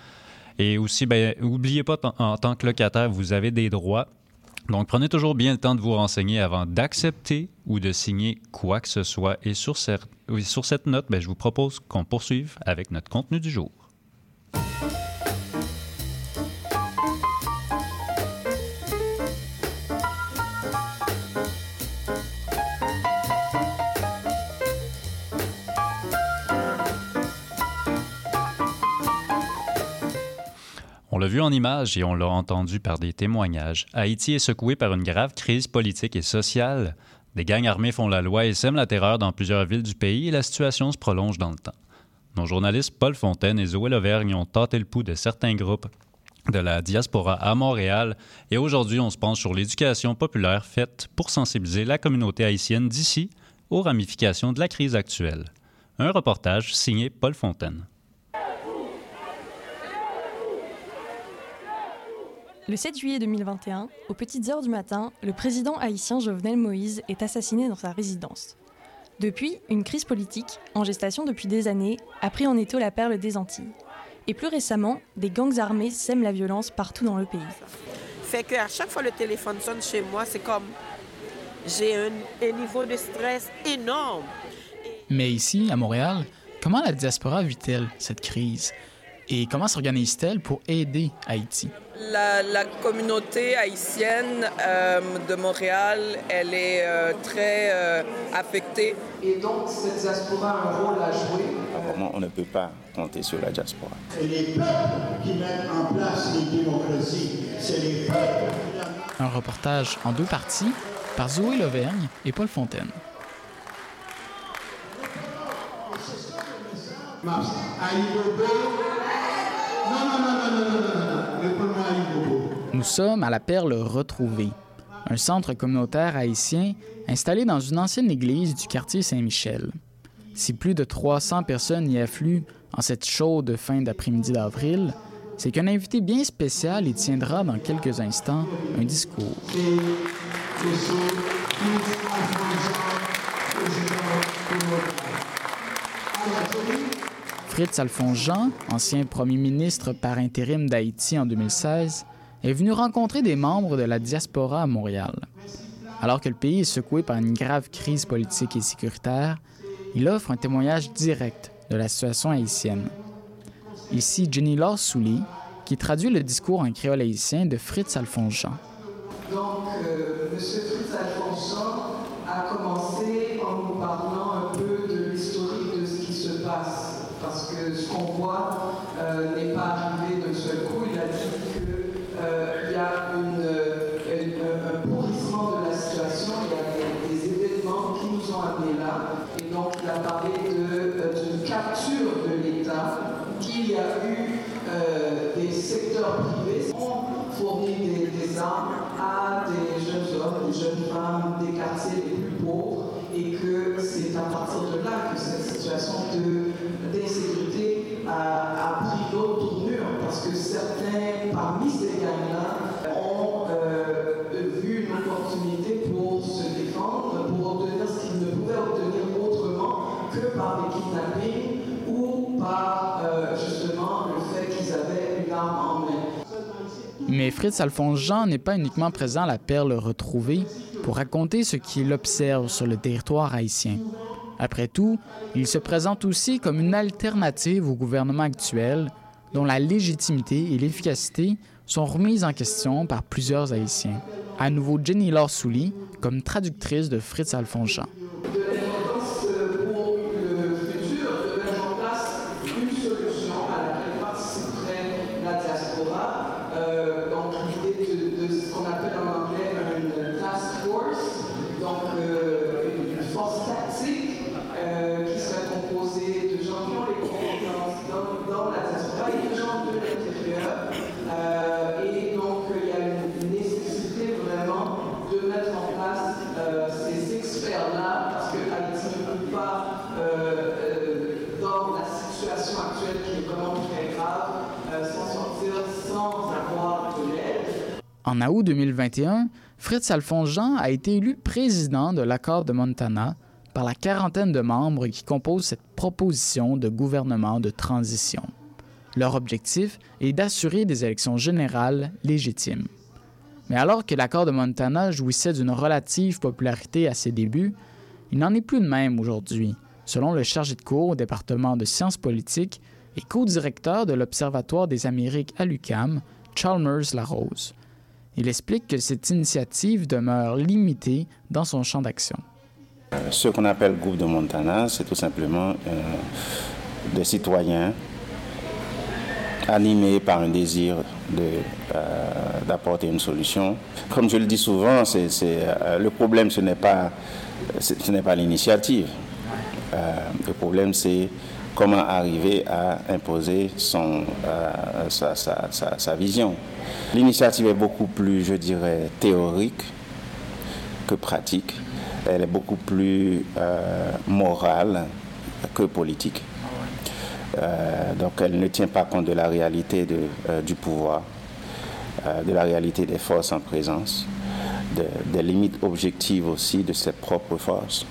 Et aussi, ben, n'oubliez pas, en tant que locataire, vous avez des droits. Donc, prenez toujours bien le temps de vous renseigner avant d'accepter ou de signer quoi que ce soit. Et sur, cette, note, ben, je vous propose qu'on poursuive avec notre contenu du jour. L'a vu en images et on l'a entendu par des témoignages. Haïti est secoué par une grave crise politique et sociale. Des gangs armés font la loi et sèment la terreur dans plusieurs villes du pays et la situation se prolonge dans le temps. Nos journalistes Paul Fontaine et Zoé Lauvergne ont tâté le pouls de certains groupes de la diaspora à Montréal et aujourd'hui on se penche sur l'éducation populaire faite pour sensibiliser la communauté haïtienne d'ici aux ramifications de la crise actuelle. Un reportage signé Paul Fontaine. Le 7 juillet 2021, aux petites heures du matin, le président haïtien Jovenel Moïse est assassiné dans sa résidence. Depuis, une crise politique, en gestation depuis des années, a pris en étau la perle des Antilles. Et plus récemment, des gangs armés sèment la violence partout dans le pays. Fait qu'à chaque fois le téléphone sonne chez moi, c'est comme j'ai un, un niveau de stress énorme. Mais ici, à Montréal, comment la diaspora vit-elle cette crise? Et comment s'organise-t-elle pour aider Haïti? La, la, communauté haïtienne euh, de Montréal, elle est euh, très euh, affectée. Et donc, cette diaspora a un rôle à jouer? Apparemment, on ne peut pas compter sur la diaspora. C'est les peuples qui mettent en place les démocraties. C'est les peuples. Un reportage en deux parties par Zoé Lauvergne et Paul Fontaine. Non, non, non, non, non, non, non, non. Nous sommes à la perle retrouvée. un centre communautaire haïtien installé dans une ancienne église du quartier Saint-Michel. Si plus de 300 personnes y affluent en cette chaude fin d'après-midi d'avril, c'est qu'un invité bien spécial y tiendra dans quelques instants un discours. Fritz Alphonse Jean, ancien premier ministre par intérim d'Haïti en 2016, est venu rencontrer des membres de la diaspora à Montréal. Alors que le pays est secoué par une grave crise politique et sécuritaire, il offre un témoignage direct de la situation haïtienne. Ici Jenny Laure Souli, qui traduit le discours en créole haïtien de Fritz Alphonse Jean. Fritz Alphonse Jean n'est pas uniquement présent à la perle retrouvée pour raconter ce qu'il observe sur le territoire haïtien. Après tout, il se présente aussi comme une alternative au gouvernement actuel dont la légitimité et l'efficacité sont remises en question par plusieurs Haïtiens. À nouveau Jenny Laure Souli comme traductrice de Fritz Alphonse Jean. En août 2021, Fritz Alphonse Jean a été élu président de l'accord de Montana par la quarantaine de membres qui composent cette proposition de gouvernement de transition. Leur objectif est d'assurer des élections générales légitimes. Mais alors que l'accord de Montana jouissait d'une relative popularité à ses débuts, il n'en est plus de même aujourd'hui, selon le chargé de cours au département de sciences politiques et co-directeur de l'Observatoire des Amériques à l'UCAM, Chalmers Larose. Il explique que cette initiative demeure limitée dans son champ d'action. Ce qu'on appelle groupe de Montana, c'est tout simplement euh, des citoyens animés par un désir d'apporter euh, une solution. Comme je le dis souvent, euh, le problème, ce n'est pas, ce n'est pas l'initiative. Le problème, c'est comment arriver à imposer euh, sa, vision. L'initiative est beaucoup plus, je dirais, théorique que pratique. Elle est beaucoup plus euh, morale que politique. Euh, donc elle ne tient pas compte de la réalité du pouvoir, de la réalité des forces en présence, de, des limites objectives aussi de ses propres forces.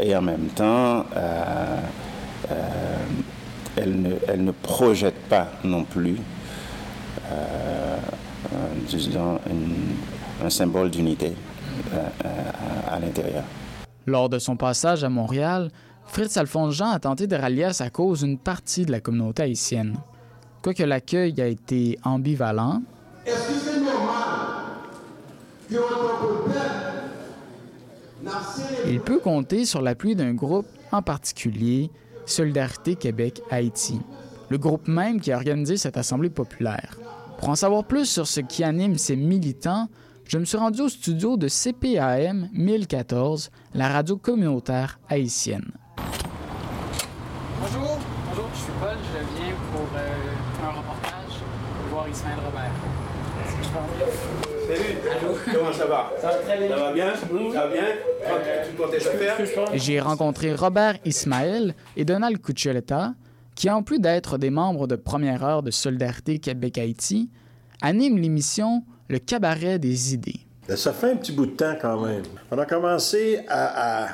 Et en même temps, elle ne, elle, ne, projette pas non plus disons, une, un symbole d'unité à, à l'intérieur. Lors de son passage à Montréal, Fritz Alphonse Jean a tenté de rallier à sa cause une partie de la communauté haïtienne. Quoique l'accueil a été ambivalent, Est-ce que c'est normal il peut compter sur l'appui d'un groupe en particulier, Solidarité Québec-Haïti, le groupe même qui a organisé cette assemblée populaire. Pour en savoir plus sur ce qui anime ces militants, je me suis rendu au studio de CPAM 1014, la radio communautaire haïtienne. Bonjour. Bonjour, je suis Paul, je viens pour euh, un reportage voir Ismaël Robert. Salut. Comment ça va? Ça va très bien. Ça va bien? Ça va bien? Tu prends tes affaires? J'ai rencontré Robert Ismaël et Donald Cuccioletta, qui, en plus d'être des membres de première heure de Solidarité Québec-Haïti, animent l'émission Le Cabaret des idées. Ben, Ça fait un petit bout de temps quand même. On a commencé à,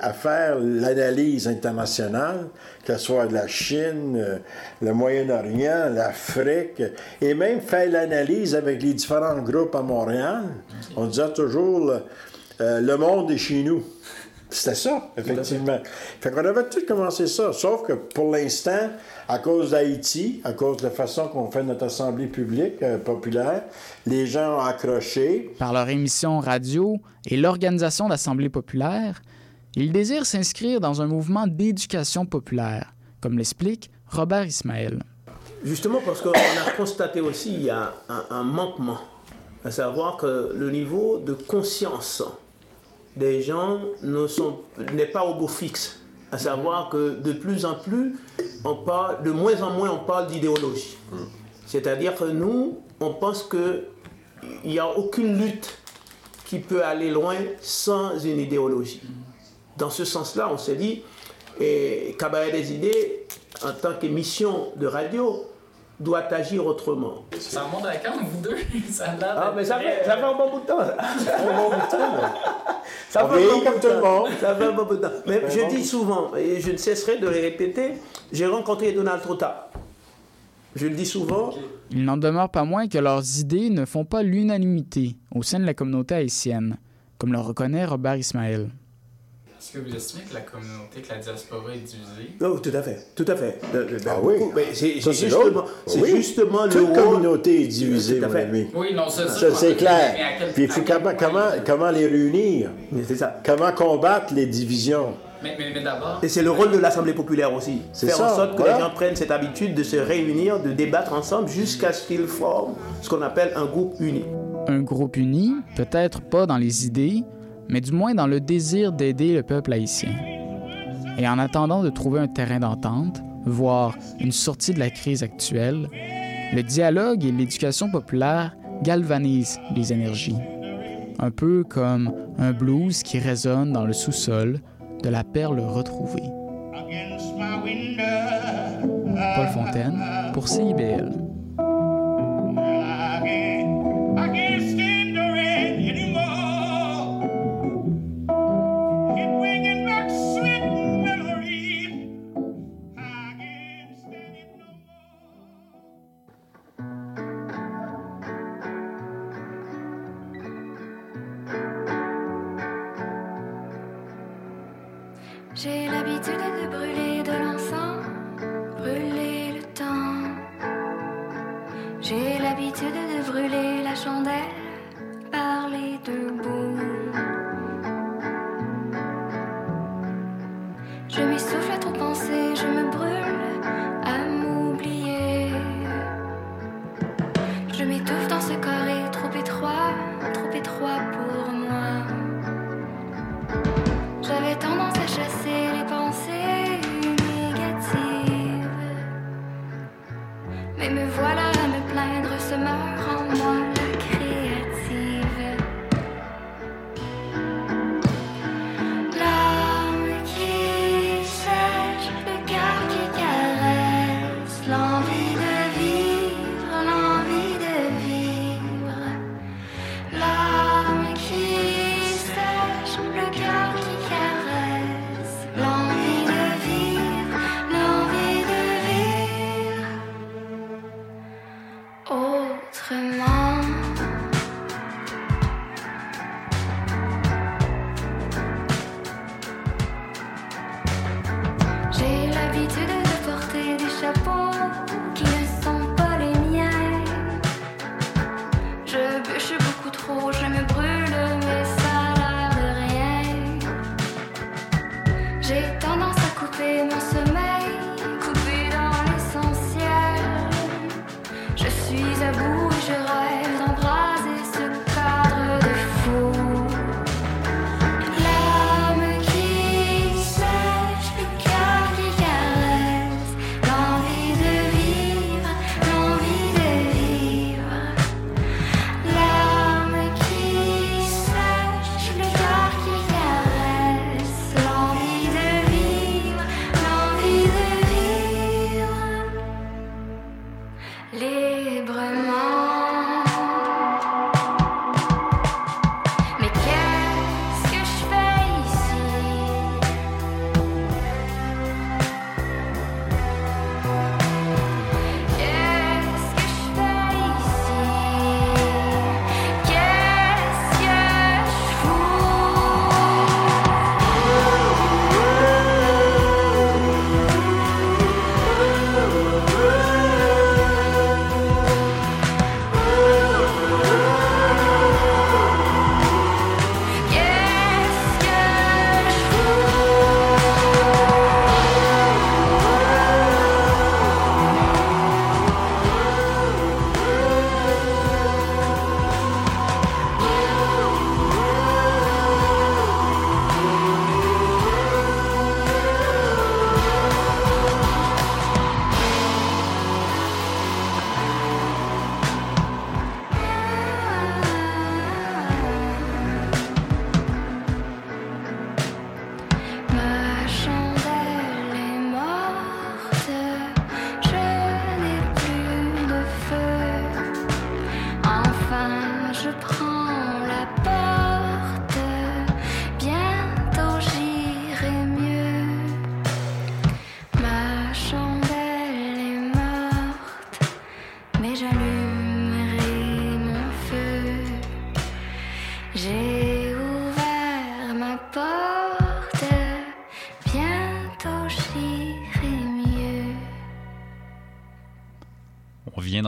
à- faire l'analyse internationale, que ce soit de la Chine, euh, le Moyen-Orient, l'Afrique, et même faire l'analyse avec les différents groupes à Montréal. On disait toujours le, euh, le monde est chez nous. C'était ça, effectivement. Fait qu'on avait tout commencé ça, sauf que pour l'instant, à cause d'Haïti, à cause de la façon qu'on fait notre assemblée publique euh, populaire, les gens ont accroché. Par leur émission radio et l'organisation d'assemblées populaires, ils désirent s'inscrire dans un mouvement d'éducation populaire, comme l'explique Robert Ismaël. Justement parce qu'on a constaté aussi il y a un, un manquement, à savoir que le niveau de conscience des gens ne sont- n'est pas au beau fixe. À savoir que de plus en plus, on parle, de moins en moins, on parle d'idéologie. C'est-à-dire que nous, on pense qu'il n'y a aucune lutte qui peut aller loin sans une idéologie. Dans ce sens-là, on s'est dit, et Cabaret des idées, en tant qu'émission de radio, doit agir autrement. Ça remonte à quand, vous deux? Ça Ah, mais ça fait, ça fait un bon bout de temps. Ça, Ça fait un bon bout de temps. On vieillit comme bout tout de temps. Ça fait un bon bout de temps. Mais Ça fait un je bon dis bout. souvent, et je ne cesserai de le répéter, j'ai rencontré Donald Trota. Je le dis souvent, Il n'en demeure pas moins que leurs idées ne font pas l'unanimité au sein de la communauté haïtienne, comme le reconnaît Robert Ismaël. Est-ce que vous estimez que la communauté, que la diaspora est divisée? Oh, tout à fait, tout à fait. De- de- de- Ah oui. beaucoup. Mais c'est justement, c'est Oui. justement le Toute rôle- communauté est divisée, Tout à mon fait. ami. Oui, non, ça, ça, c'est clair. Puis quel comment, comment, comment les réunir? C'est ça. Comment combattre les divisions? Mais, mais, mais d'abord, Et c'est le rôle de l'Assemblée populaire aussi. C'est Faire ça, en sorte que voilà. les gens prennent cette habitude de se réunir, de débattre ensemble jusqu'à ce qu'ils forment ce qu'on appelle un groupe uni. Un groupe uni, peut-être pas dans les idées, mais du moins dans le désir d'aider le peuple haïtien. Et en attendant de trouver un terrain d'entente, voire une sortie de la crise actuelle, le dialogue et l'éducation populaire galvanisent les énergies. Un peu comme un blues qui résonne dans le sous-sol de la perle retrouvée. Paul Fontaine pour CIBL.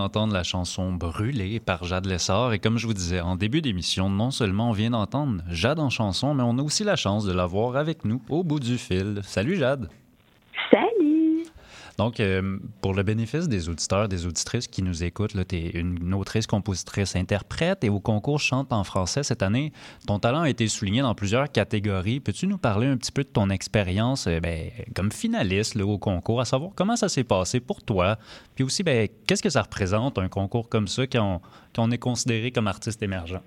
D'entendre la chanson Brûlée par Jade Lessard. Et comme je vous disais en début d'émission, non seulement on vient d'entendre Jade en chanson, mais on a aussi la chance de l'avoir avec nous au bout du fil. Salut Jade. Donc, euh, pour le bénéfice des auditeurs, des auditrices qui nous écoutent, tu es une autrice, compositrice, interprète et au concours Chante en français cette année. Ton talent a été souligné dans plusieurs catégories. Peux-tu nous parler un petit peu de ton expérience euh, ben, comme finaliste au concours, à savoir comment ça s'est passé pour toi? Puis aussi, ben, qu'est-ce que ça représente un concours comme ça quand on, quand on est considéré comme artiste émergent?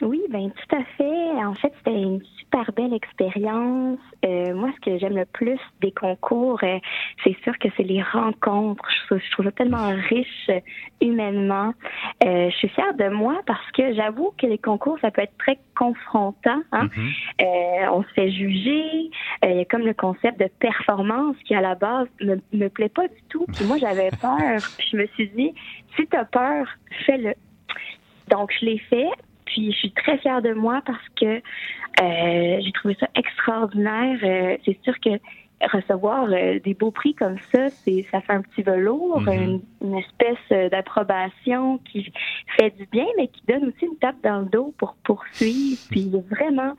Oui, ben tout à fait. En fait, c'était super belle expérience. Euh, moi, ce que j'aime le plus des concours, euh, c'est sûr que c'est les rencontres. Je trouve, je trouve ça tellement riche euh, humainement. Je suis fière de moi parce que j'avoue que les concours, ça peut être très confrontant. Hein? Euh, on se fait juger. Il y a comme le concept de performance qui, à la base, me, me plaît pas du tout. Puis moi, j'avais peur. Puis je me suis dit, si tu as peur, fais-le. Donc, je l'ai fait. Puis je suis très fière de moi parce que euh, j'ai trouvé ça extraordinaire. Euh, c'est sûr que recevoir euh, des beaux prix comme ça, c'est ça fait un petit velours, une, une espèce d'approbation qui fait du bien, mais qui donne aussi une tape dans le dos pour poursuivre. Puis j'ai vraiment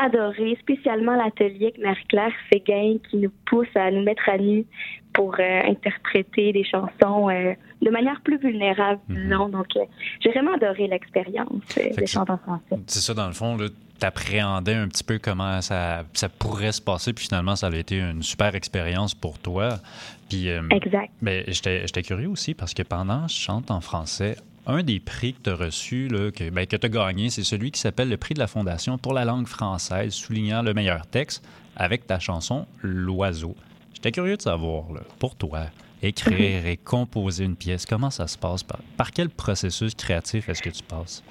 adoré, spécialement l'atelier avec Marie-Claire Séguin qui nous pousse à nous mettre à nu pour euh, interpréter des chansons euh, de manière plus vulnérable, disons. Donc, euh, j'ai vraiment adoré l'expérience des chansons français. C'est ça, dans le fond, tu appréhendais un petit peu comment ça, ça pourrait se passer, puis finalement, ça a été une super expérience pour toi. Puis, Exact. ben, j'étais j'étais curieux aussi parce que pendant Je chante en français, un des prix que tu as reçu, là, que, ben, que tu as gagné, c'est celui qui s'appelle le prix de la Fondation pour la langue française, soulignant le meilleur texte avec ta chanson L'Oiseau. J'étais curieux de savoir, là, pour toi, écrire et composer une pièce, comment ça se passe? Par, par quel processus créatif est-ce que tu passes?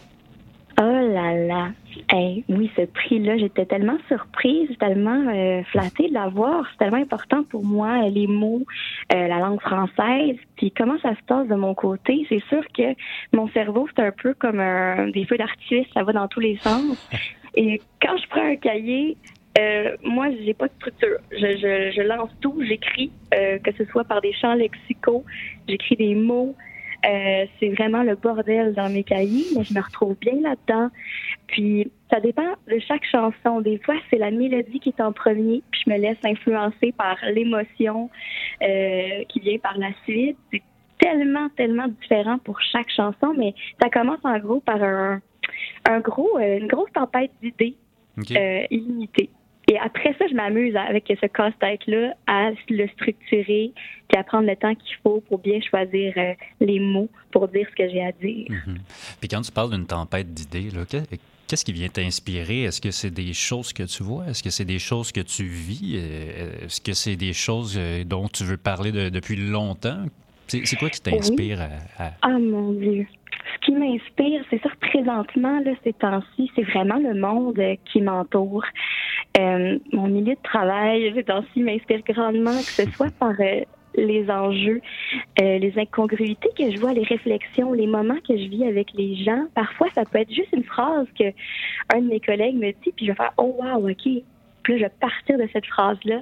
Oh là là. Hey, oui, ce prix-là, j'étais tellement surprise, tellement euh, flattée de l'avoir. C'est tellement important pour moi, euh, les mots, euh, la langue française. Puis comment ça se passe de mon côté? C'est sûr que mon cerveau, c'est un peu comme un, des feux d'artifice, ça va dans tous les sens. Et quand je prends un cahier, euh, moi, j'ai pas de structure. Je, je, je lance tout, j'écris, euh, que ce soit par des champs lexicaux, j'écris des mots. Euh, c'est vraiment le bordel dans mes cahiers, mais je me retrouve bien là-dedans. Puis ça dépend de chaque chanson. Des fois, c'est la mélodie qui est en premier, puis je me laisse influencer par l'émotion qui vient par la suite. C'est tellement, tellement différent pour chaque chanson, mais ça commence en gros par un, un gros, une grosse tempête d'idées euh, illimitée. Et après ça, je m'amuse avec ce casse-tête-là à le structurer puis à prendre le temps qu'il faut pour bien choisir euh, les mots pour dire ce que j'ai à dire. Mhm. Puis quand tu parles d'une tempête d'idées, qu'est-ce qui vient t'inspirer? Est-ce que c'est des choses que tu vois? Est-ce que c'est des choses que tu vis? Euh, Est-ce que c'est des choses euh, dont tu veux parler de- depuis longtemps? C'est quoi qui t'inspire à, à- Ah mon Dieu. Ce qui m'inspire, c'est sûr, présentement, là, ces temps-ci, c'est vraiment le monde qui m'entoure. Euh, mon milieu de travail, ces temps-ci, m'inspire grandement, que ce soit par euh, les enjeux, euh, les incongruités que je vois, les réflexions, les moments que je vis avec les gens. Parfois, ça peut être juste une phrase que un de mes collègues me dit, puis je vais faire « Oh wow, OK ». Puis là, je vais partir de cette phrase-là.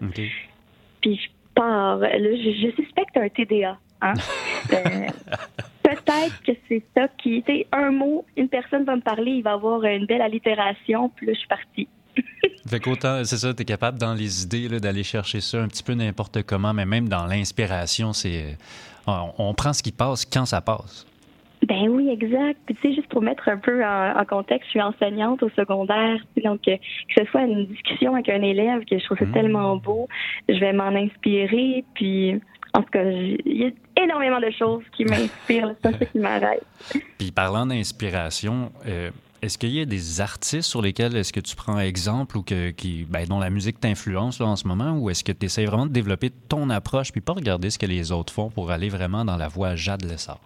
Puis je pars. Là, je, je suspecte un TDA. Hein? Peut-être que c'est ça qui était un mot, une personne va me parler, il va avoir une belle allitération, puis là, je suis partie. Fait qu'autant, c'est ça, tu es capable dans les idées d'aller chercher ça un petit peu n'importe comment, mais même dans l'inspiration, c'est on, on prend ce qui passe quand ça passe. Ben oui, exact. Puis tu sais, juste pour mettre un peu en, en contexte, je suis enseignante au secondaire. Donc, euh, que ce soit une discussion avec un élève, que je trouve ça tellement beau, je vais m'en inspirer. Puis, en tout cas, il y a énormément de choses qui m'inspirent. C'est ça qui m'arrête. Puis parlant d'inspiration, euh, est-ce qu'il y a des artistes sur lesquels est-ce que tu prends exemple ou que, qui, ben, dont la musique t'influence en ce moment, ou est-ce que tu essaies vraiment de développer ton approche puis pas regarder ce que les autres font pour aller vraiment dans la voie Jade Lessard?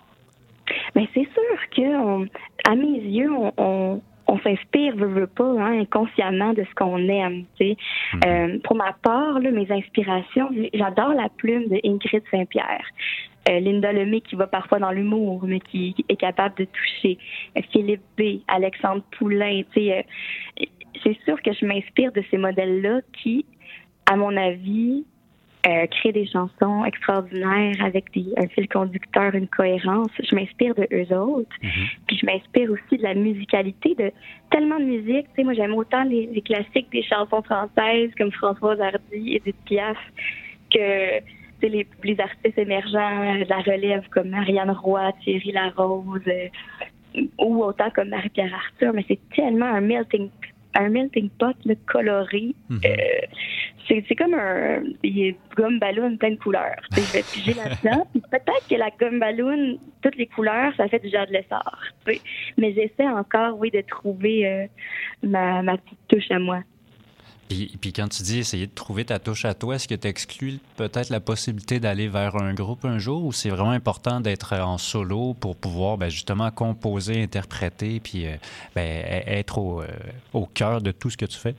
Mais c'est sûr que, à mes yeux, on, on s'inspire, veut, veut pas, hein, inconsciemment de ce qu'on aime. tu sais. Euh, pour ma part, là, mes inspirations, j'adore la plume de Ingrid Saint-Pierre. Euh, Linda Lemay qui va parfois dans l'humour, mais qui est capable de toucher. Euh, Philippe B, Alexandre Poulain, tu sais, euh, c'est sûr que je m'inspire de ces modèles-là qui, à mon avis, euh, créer des chansons extraordinaires avec des, un fil conducteur, une cohérence. Je m'inspire de eux autres. Puis je m'inspire aussi de la musicalité, de tellement de musique. Tu sais, moi, j'aime autant les, les classiques des chansons françaises comme Françoise Hardy, Edith Piaf, que tu sais, les, les artistes émergents euh, de la relève comme Marianne Roy, Thierry Larose, euh, ou autant comme Marie-Pierre Arthur. Mais c'est tellement un melting un melting pot là, coloré. Euh, c'est c'est comme un des gomme ballon plein de couleurs. Je vais piger là-dedans. Peut-être que la gomme ballon, toutes les couleurs, ça fait du genre de l'essor. Mais j'essaie encore, oui, de trouver euh, ma, ma petite touche à moi. Puis, puis quand tu dis essayer de trouver ta touche à toi, est-ce que tu exclues peut-être la possibilité d'aller vers un groupe un jour ou c'est vraiment important d'être en solo pour pouvoir ben, justement composer, interpréter, puis euh, ben, e- être au, euh, au cœur de tout ce que tu fais?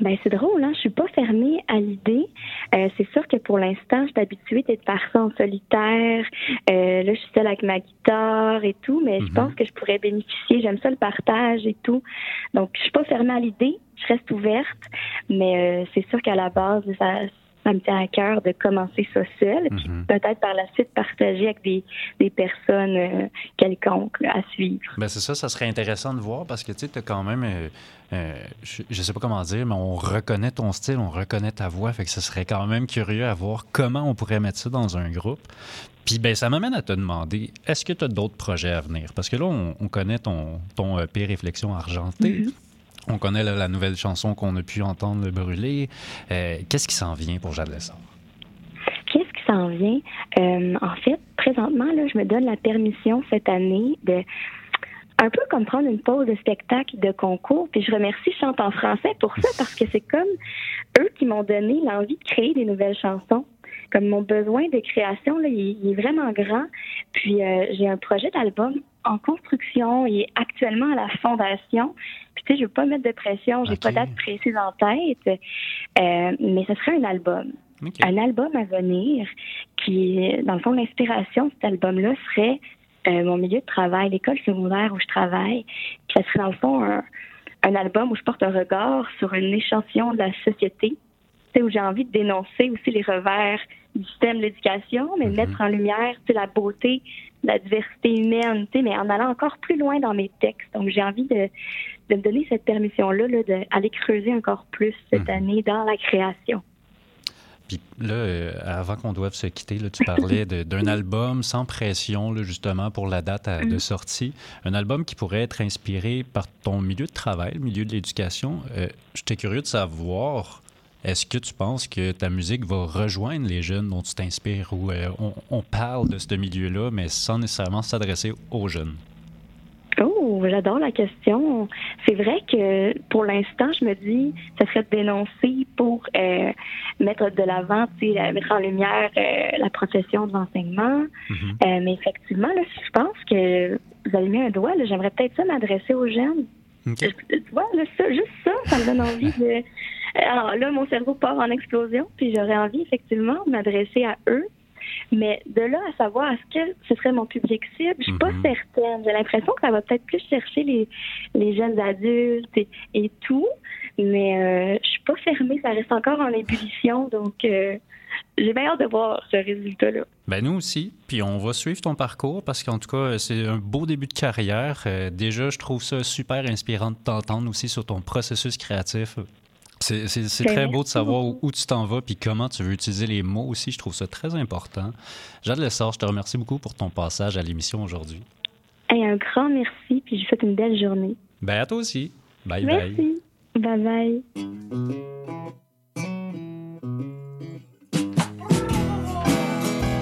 Ben c'est drôle, hein? Je suis pas fermée à l'idée. Euh, c'est sûr que pour l'instant, je suis habituée d'être ça en solitaire. Euh, là, je suis seule avec ma guitare et tout, mais je pense que je pourrais bénéficier. J'aime ça le partage et tout. Donc, je suis pas fermée à l'idée. Je reste ouverte, mais euh, c'est sûr qu'à la base, ça, ça me tient à cœur de commencer ça seul, puis peut-être par la suite partager avec des, des personnes euh, quelconques là, à suivre. Ben c'est ça, ça serait intéressant de voir parce que tu sais, as quand même, euh, euh, je, je sais pas comment dire, mais on reconnaît ton style, on reconnaît ta voix, fait que ce serait quand même curieux à voir comment on pourrait mettre ça dans un groupe. Puis ben ça m'amène à te demander, est-ce que tu as d'autres projets à venir? Parce que là, on, on connaît ton, ton EP Réflexion argentée. On connaît la nouvelle chanson qu'on a pu entendre, Le Brûler. Euh, Qu'est-ce qui s'en vient pour Jade Lessard? Qu'est-ce qui s'en vient? Euh, en fait, présentement, je me donne la permission cette année de un peu comme prendre une pause de spectacle de concours. Puis je remercie Chante en français pour ça parce que c'est comme eux qui m'ont donné l'envie de créer des nouvelles chansons. Comme mon besoin de création, là, il, il est vraiment grand. Puis euh, j'ai un projet d'album en construction. Il est actuellement à la fondation. Puis tu sais, je veux pas mettre de pression. J'ai pas date précise en tête. Euh, mais ce serait un album. Un album à venir qui, dans le fond, l'inspiration de cet album-là serait euh, mon milieu de travail, l'école secondaire où je travaille. Puis ça serait, dans le fond, un, un album où je porte un regard sur une échantillon de la société, où j'ai envie de dénoncer aussi les revers du système de l'éducation, mais de mettre en lumière la beauté, la diversité humaine, mais en allant encore plus loin dans mes textes. Donc, j'ai envie de, de me donner cette permission-là là, d'aller creuser encore plus cette année dans la création. Puis là, euh, avant qu'on doive se quitter, là, tu parlais d'un album sans pression, là, justement, pour la date à- de Mhm. sortie. Un album qui pourrait être inspiré par ton milieu de travail, le milieu de l'éducation. Euh, J'étais curieux de savoir, est-ce que tu penses que ta musique va rejoindre les jeunes dont tu t'inspires ou euh, on, on parle de ce milieu-là, mais sans nécessairement s'adresser aux jeunes? Oh, j'adore la question. C'est vrai que pour l'instant, je me dis, ça serait de dénoncer pour euh, mettre de l'avant, mettre en lumière euh, la profession de l'enseignement. Euh, mais effectivement, là, je pense que vous avez mis un doigt. J'aimerais peut-être ça m'adresser aux jeunes. Tu vois, ça, juste ça, ça me donne envie de. Alors là, mon cerveau part en explosion, puis j'aurais envie effectivement de m'adresser à eux. Mais de là à savoir est-ce que ce serait mon public cible, je suis pas certaine. J'ai l'impression que ça va peut-être plus chercher les, les jeunes adultes et, et tout, mais euh, je suis pas fermée, ça reste encore en ébullition, donc euh, j'ai bien hâte de voir ce résultat-là. Ben nous aussi. Puis on va suivre ton parcours parce qu'en tout cas, c'est un beau début de carrière. Euh, déjà, je trouve ça super inspirant de t'entendre aussi sur ton processus créatif. C'est très beau de savoir où, tu t'en vas puis comment tu veux utiliser les mots aussi. Je trouve ça très important. Jade Lessard, je te remercie beaucoup pour ton passage à l'émission aujourd'hui. Et un grand merci, puis je vous souhaite une belle journée. Ben à toi aussi. Bye bye. merci. Bye bye.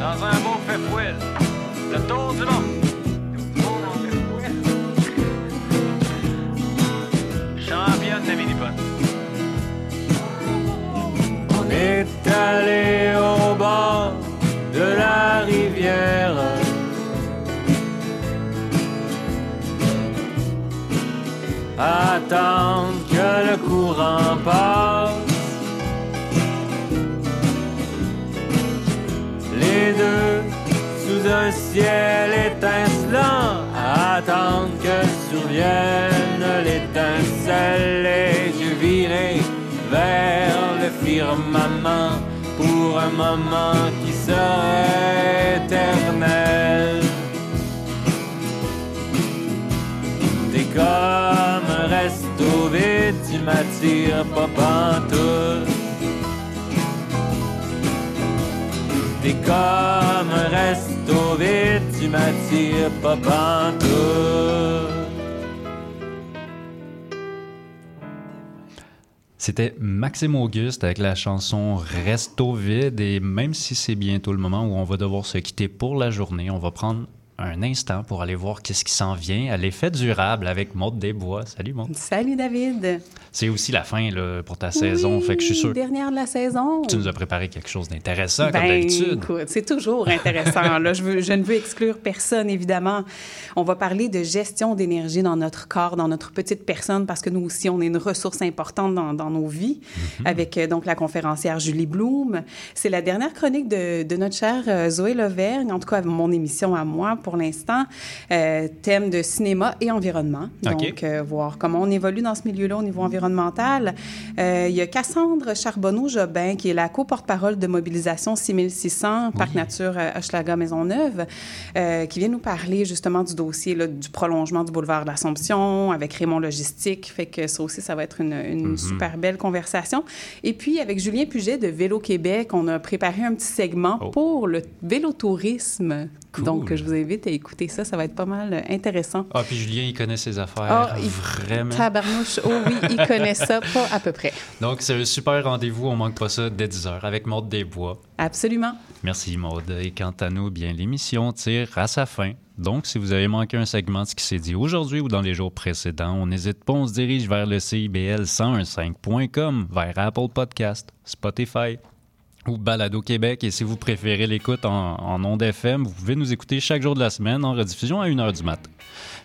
Dans un beau fait poêle, le tour du monde. Est allé au bord de la rivière. Attendre que le courant passe. Les deux sous un ciel étincelant. Attendre que survienne l'étincelle. Les yeux virés vers le firmament pour un moment qui serait éternel. T'es comme un tu m'attires pas pantoute. T'es comme un tu m'attires pas. C'était Maxime Auguste avec la chanson Resto vide. Et même si c'est bientôt le moment où on va devoir se quitter pour la journée, on va prendre un instant pour aller voir qu'est-ce qui s'en vient à l'effet durable avec Maude Desbois. Salut Maude. Salut David. C'est aussi la fin là, pour ta saison, fait que je suis sûr. Dernière de la saison. Tu nous as préparé quelque chose d'intéressant Ben, comme d'habitude. écoute, c'est toujours intéressant. là, je, veux- je ne veux exclure personne, évidemment. On va parler de gestion d'énergie dans notre corps, dans notre petite personne, parce que nous aussi, on est une ressource importante dans, dans nos vies, avec euh, donc la conférencière Julie Bloom. C'est la dernière chronique de, de notre chère euh, Zoé Levergne, en tout cas mon émission à moi pour l'instant, euh, thème de cinéma et environnement. Donc, euh, voir comment on évolue dans ce milieu-là au niveau environnemental. Euh, il y a Cassandre Charbonneau-Jobin, qui est la co-porte-parole de Mobilisation 6600, Parc Nature euh, Hochelaga Maisonneuve, qui vient nous parler justement du dossier là, du prolongement du boulevard de l'Assomption avec Raymond Logistique. Fait que ça aussi, ça va être une, une Mhm. super belle conversation. Et puis, avec Julien Puget de Vélo Québec, on a préparé un petit segment Oh. pour le vélotourisme. Donc, je vous invite à écouter ça. Ça va être pas mal euh, intéressant. Ah, puis Julien, il connaît ses affaires. Ah, il- Vraiment. Tabarnouche, oh oui, il connaît ça, pas à peu près. Donc, c'est un super rendez-vous. On manque pas ça dès 10h avec Maude Desbois. Absolument. Merci Maude. Et quant à nous, bien l'émission tire à sa fin. Donc, si vous avez manqué un segment de ce qui s'est dit aujourd'hui ou dans les jours précédents, on n'hésite pas, on se dirige vers le CIBL 1015.com, vers Apple Podcast, Spotify ou Balado Québec. Et si vous préférez l'écoute en, en ondes FM, vous pouvez nous écouter chaque jour de la semaine en rediffusion à 1h du matin.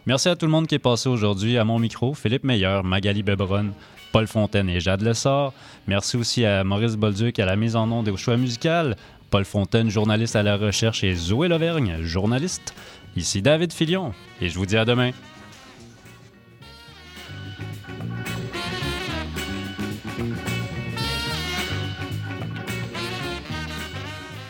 Merci à tout le monde qui est passé aujourd'hui à mon micro, Philippe Meilleur, Magali Bebron, Paul Fontaine et Jade Lessard. Merci aussi à Maurice Bolduc à la mise en onde et au choix musical, Paul Fontaine, journaliste à la recherche, et Zoé Lauvergne, journaliste. Ici David Filion, et je vous dis à demain.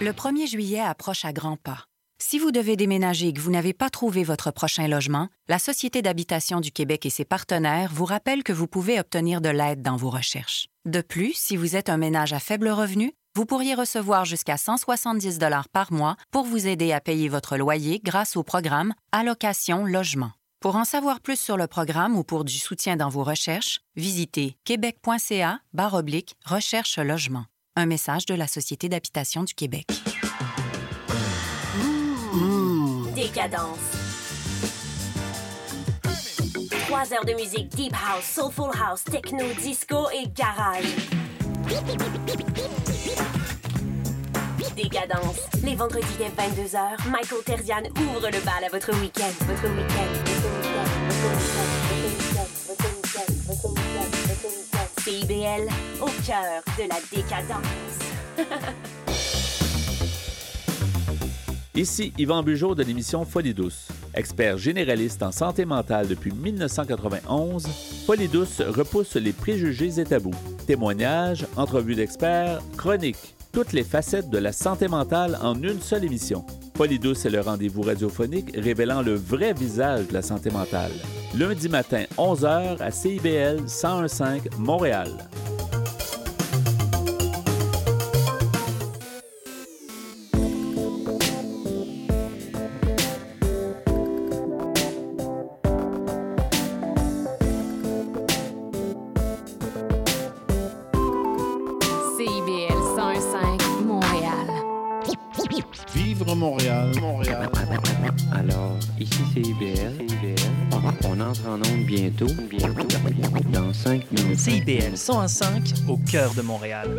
Le 1er juillet approche à grands pas. Si vous devez déménager et que vous n'avez pas trouvé votre prochain logement, la Société d'habitation du Québec et ses partenaires vous rappellent que vous pouvez obtenir de l'aide dans vos recherches. De plus, si vous êtes un ménage à faible revenu, vous pourriez recevoir jusqu'à 170 par mois pour vous aider à payer votre loyer grâce au programme Allocation Logement. Pour en savoir plus sur le programme ou pour du soutien dans vos recherches, visitez québec.ca oblique recherche logement. Un message de la Société d'habitation du Québec. Décadence. Trois heures de musique deep house, soulful house, techno, disco et garage. Décadence. Les vendredis dès 22h, Michael Terzian ouvre le bal à votre week-end. Votre week-end. CIBL, au cœur de la décadence. Ici Yvan Bugeaud de l'émission Folie douce. Expert généraliste en santé mentale depuis 1991, Folie douce repousse les préjugés et tabous. Témoignages, entrevues d'experts, chroniques, toutes les facettes de la santé mentale en une seule émission. Folie douce est le rendez-vous radiophonique révélant le vrai visage de la santé mentale. Lundi matin, 11h à CIBL 1015 Montréal. Bientôt, dans 5 minutes. CIBL 105 au cœur de Montréal.